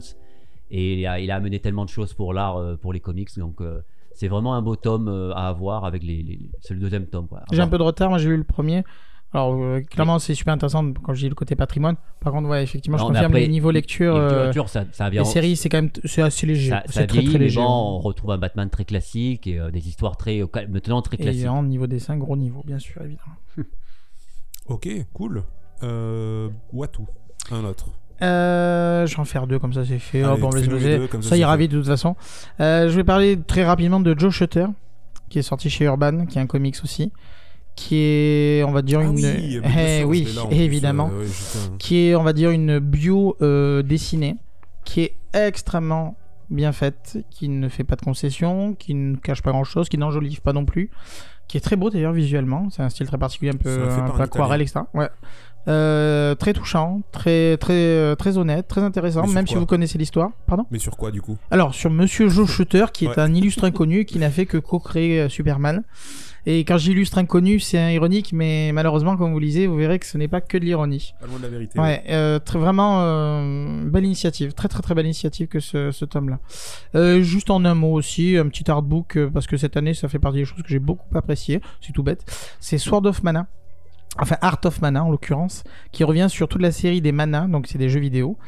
et il a, il a amené tellement de choses pour l'art, euh, pour les comics. Donc c'est vraiment un beau tome euh, à avoir avec les. les- c'est le deuxième tome. Quoi, J'ai un peu de retard, moi j'ai lu le premier. Alors, euh, clairement, c'est super intéressant quand je dis le côté patrimoine. Par contre, ouais, effectivement, je Non, confirme après, les niveaux lecture. Les euh, ça, ça vient les séries, c'est quand même c'est assez léger. ça, ça C'est très très mais léger. bon, on retrouve un Batman très classique et euh, des histoires très, maintenant très Et classiques. en niveau dessin, gros niveau, bien sûr, évidemment. Ok, cool. Euh, Watu, un autre. Euh, je vais en faire deux comme ça c'est fait. Allez, Hop, on laisse fais-nous les bouger. deux, comme ça, Ça c'est ira fait. vite de toute façon. Euh, je vais parler très rapidement de Joe Shutter, qui est sorti chez Urban, qui est un comics aussi, qui est, on va dire, Ah une. oui, Eh oui, je l'ai là, en plus, évidemment. euh, ouais, un- Qui est, on va dire, une bio euh, dessinée, qui est extrêmement bien faite, qui ne fait pas de concessions, qui ne cache pas grand chose, qui n'enjolive pas non plus, qui est très beau d'ailleurs visuellement. C'est un style très particulier, un peu, fait un par peu un aquarelle, etc. Ouais. Euh, très touchant, très très euh, très honnête, très intéressant, même si vous connaissez l'histoire. Pardon? Mais sur quoi du coup? Alors sur Monsieur Joe Shooter, qui est Ouais. un illustre inconnu, qui n'a fait que co-créer euh, Superman. Et quand j'illustre inconnu, c'est ironique, mais malheureusement, comme vous lisez, vous verrez que ce n'est pas que de l'ironie. Pas loin de la vérité. Ouais, euh, très, vraiment euh, belle initiative, très très très belle initiative que ce, ce tome-là. Euh, juste en un mot aussi, un petit artbook, parce que cette année, ça fait partie des choses que j'ai beaucoup appréciées, c'est tout bête. C'est Sword of Mana, enfin Art of Mana en l'occurrence, qui revient sur toute la série des Mana, donc c'est des jeux vidéo,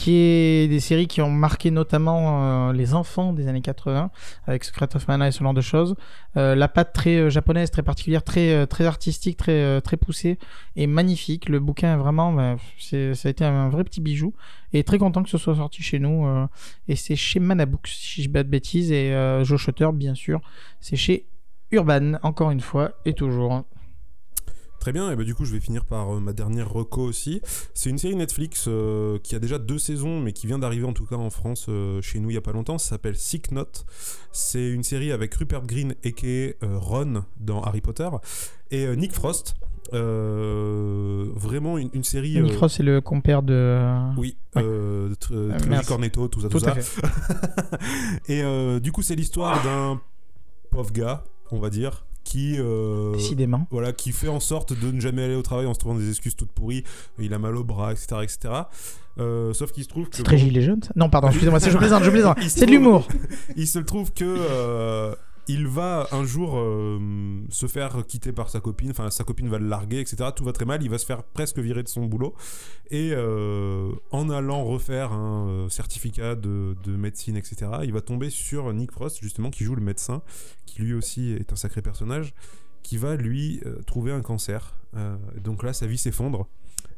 qui est des séries qui ont marqué notamment euh, les enfants des années 80, avec Secret of Mana et ce genre de choses. Euh, la patte très euh, japonaise, très particulière, très, très artistique, très, très poussée et magnifique. Le bouquin, vraiment, bah, ça a été un vrai petit bijou. Et très content que ce soit sorti chez nous. et c'est chez Manabooks, si je dis pas de bêtises. Et Joe Shutter, bien sûr. C'est chez Urban, encore une fois, et toujours. Très bien, et bah du coup je vais finir par euh, ma dernière reco aussi. C'est une série Netflix euh, qui a déjà deux saisons, mais qui vient d'arriver en tout cas en France euh, chez nous il y a pas longtemps. Ça s'appelle Sick Note. C'est une série avec Rupert Green et Ron dans Harry Potter et Nick Frost. Vraiment une, une série. Nick Frost, c'est le compère de. Oui, Ouais. merci. Cornetto, tout ça, tout, Tout ça. et du coup, c'est l'histoire d'un pauvre gars, on va dire, qui euh, Décidément. voilà, qui fait en sorte de ne jamais aller au travail en se trouvant des excuses toutes pourries. Il a mal au bras, etc., etc. Euh, sauf qu'il se trouve que C'est très bon, gilet jaune, ça Non, pardon, excusez-moi, c'est- je plaisante, je plaisante. C'est de l'humour. il se trouve que euh, il va un jour euh, se faire quitter par sa copine, enfin sa copine va le larguer, etc. Tout va très mal, il va se faire presque virer de son boulot. Et euh, en allant refaire un euh, certificat de, de médecine, etc., il va tomber sur Nick Frost, justement, qui joue le médecin, qui lui aussi est un sacré personnage, qui va lui euh, trouver un cancer. Donc là, sa vie s'effondre.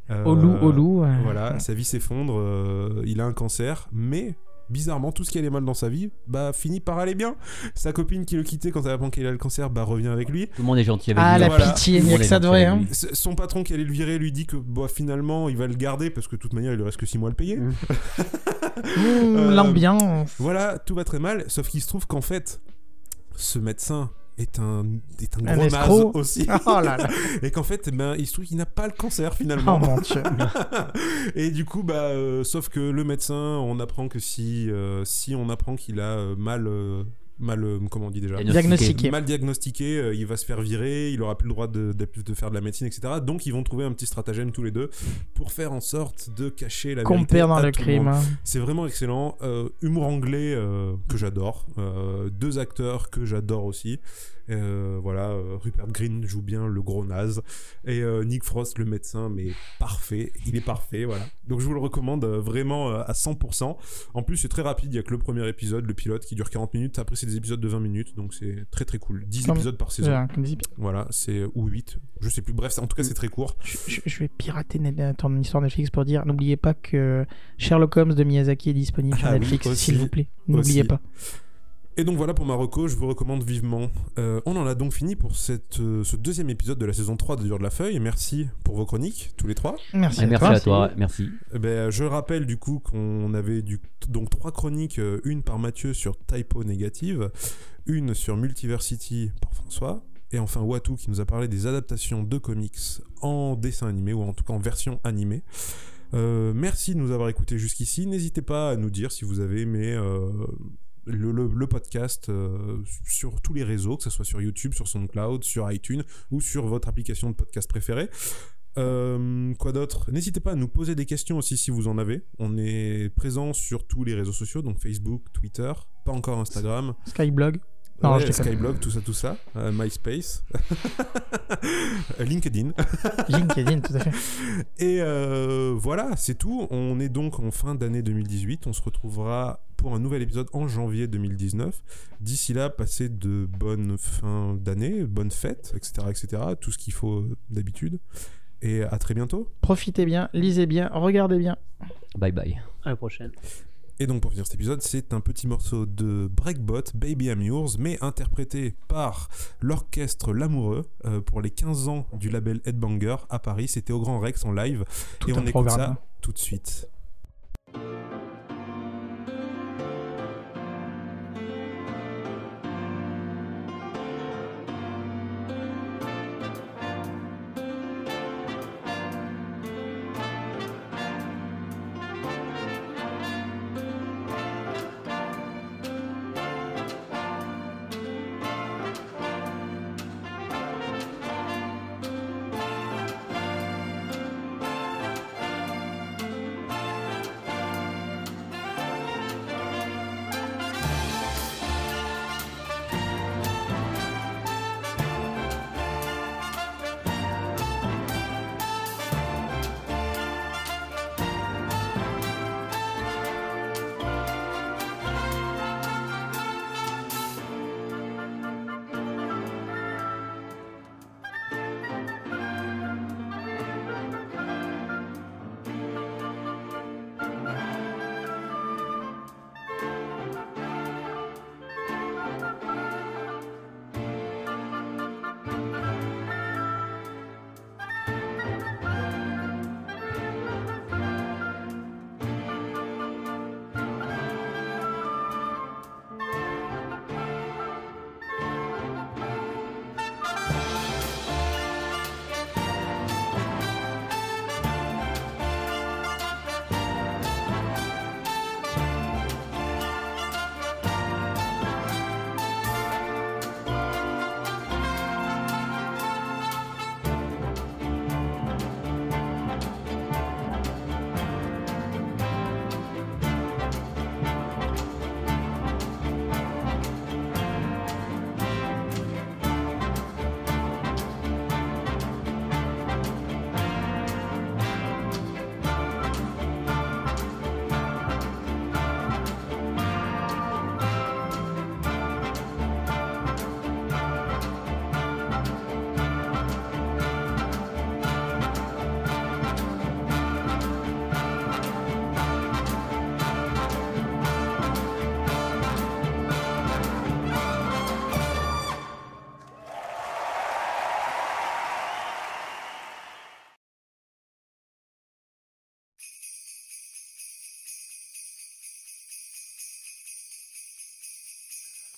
Au loup, au loup. voilà, sa vie s'effondre, il a un cancer, mais bizarrement, tout ce qui allait mal dans sa vie, bah, finit par aller bien. Sa copine qui le quittait quand elle apprend qu'il a le cancer, bah, revient avec lui. Tout le monde est gentil avec Ah, lui. la Voilà. pitié, il n'y a que ça de vrai. Hein. Son patron qui allait le virer lui dit que bah, finalement il va le garder parce que de toute manière il lui reste que 6 mois à le payer. Mm. Mmh, Euh, L'ambiance. Voilà, tout va très mal, sauf qu'il se trouve qu'en fait, ce médecin est un, est un Un gros naze aussi. Oh là là. Et qu'en fait, ben, il se trouve qu'il n'a pas le cancer Oh finalement. mon dieu. et du coup, bah, euh, sauf que le médecin, on apprend que si, euh, si on apprend qu'il a euh, mal, mal, euh, comment on dit déjà, Diagnostiqué. mal diagnostiqué, euh, il va se faire virer, il aura plus le droit de, de, de faire de la médecine, etc. Donc ils vont trouver un petit stratagème tous les deux pour faire en sorte de cacher la Qu'on perd dans le crime. hein. C'est vraiment excellent. Euh, humour anglais euh, que j'adore. Euh, deux acteurs que j'adore aussi. Euh, voilà, euh, Rupert Green joue bien le gros naze. Et euh, Nick Frost, le médecin, mais parfait. Il est parfait, voilà. Donc je vous le recommande vraiment à 100%. En plus, c'est très rapide. Il y a que le premier épisode, le pilote, qui dure 40 minutes. Après, c'est des épisodes de 20 minutes. Donc c'est très très cool. 10 Comme- épisodes par saison. Voilà, comme dit- Voilà, c'est ou 8. Je sais plus. Bref, en tout cas, c'est très court. Je, je- je vais pirater ton histoire Netflix pour dire n'oubliez pas que Sherlock Holmes de Miyazaki est disponible sur Ah Netflix, s'il vous plaît. N'oubliez pas. Et donc voilà pour Marocco, je vous recommande vivement. Euh, on en a donc fini pour cette, euh, ce deuxième épisode de la saison 3 de Dur de la Feuille. Merci pour vos chroniques, tous les trois. Merci, Ah, à merci toi. à toi, merci. Eh ben, je rappelle du coup qu'on avait du, donc trois chroniques, euh, une par Mathieu sur Typo Négative, une sur Multiversity par François, et enfin Watu qui nous a parlé des adaptations de comics en dessin animé, ou en tout cas en version animée. Euh, merci de nous avoir écoutés jusqu'ici. N'hésitez pas à nous dire si vous avez aimé euh, le, le- podcast euh, sur tous les réseaux, que ce soit sur YouTube, sur SoundCloud, sur iTunes ou sur votre application de podcast préférée. Euh, quoi d'autre? N'hésitez pas à nous poser des questions aussi si vous en avez. On est présent sur tous les réseaux sociaux, donc Facebook, Twitter, pas encore Instagram. Skyblog. Non, Ouais, je déconne. Skyblog, tout ça, tout ça. Euh, MySpace. LinkedIn. LinkedIn, tout à fait. Et euh, voilà, c'est tout. On est donc en fin d'année 2018. On se retrouvera pour un nouvel épisode en janvier 2019. D'ici là, passez de bonnes fins d'année, bonnes fêtes, etc., etc. Tout ce qu'il faut euh, d'habitude. Et à très bientôt. Profitez bien, lisez bien, regardez bien. Bye bye. À la prochaine. Et donc pour finir cet épisode, c'est un petit morceau de Breakbot, Baby I'm Yours, mais interprété par l'orchestre L'Amoureux euh, pour les 15 ans du label Headbanger à Paris. C'était au Grand Rex en live. Tout et on écoute programme. ça tout de suite.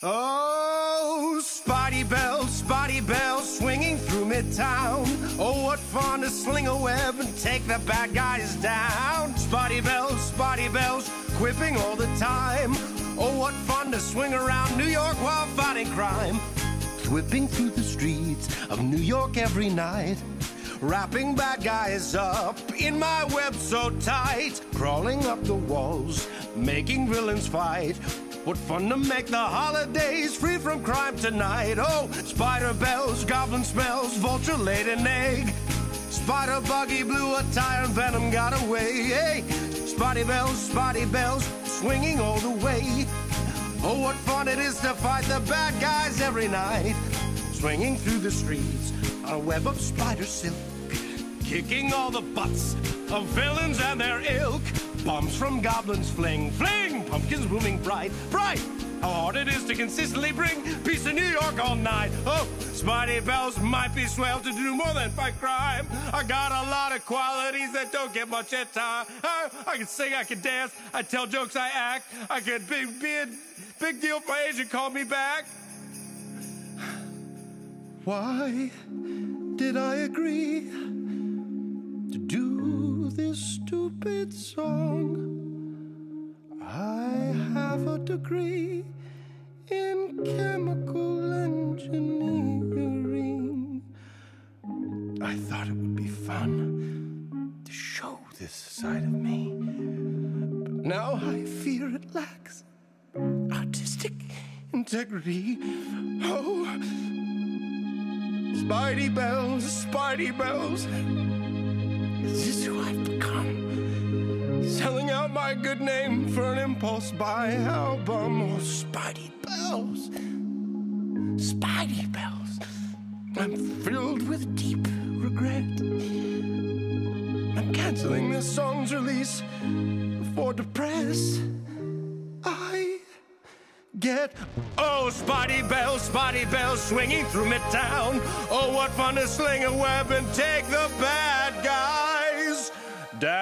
Oh, Spotty bells, Spotty bells, swinging through Midtown. Oh, what fun to sling a web and take the bad guys down. Spotty bells, Spotty bells, quipping all the time. Oh, what fun to swing around New York while fighting crime. Whipping through the streets of New York every night. Wrapping bad guys up in my web so tight. Crawling up the walls, making villains fight. What fun to make the holidays free from crime tonight. Oh, spider bells, goblin smells, vulture laid an egg. Spider buggy blew a tire and venom got away. Hey, spotty bells, spotty bells, swinging all the way. Oh, what fun it is to fight the bad guys every night. Swinging through the streets on a web of spider silk. Kicking all the butts of villains and their ilk. Bombs from goblins fling, fling. Pumpkins blooming bright, bright. How hard it is to consistently bring peace to New York all night. Oh, Spidey Bells might be swell to do more than fight crime. I got a lot of qualities that don't get much at time. I, oh, I can sing, I can dance, I tell jokes, I act. I could be, be a big deal for agent call me back. Why did I agree to do this stupid song? I have a degree in chemical engineering. I thought it would be fun to show this side of me. But now I fear it lacks artistic integrity. Oh, Spidey bells, Spidey bells. Is this who I've become? Selling out my good name for an impulse buy album. Oh, Spidey bells, Spidey bells. I'm filled with deep regret. I'm canceling this song's release for depress. I get oh spotty bells spotty bells swinging through midtown oh what fun to sling a web and take the bad guys down.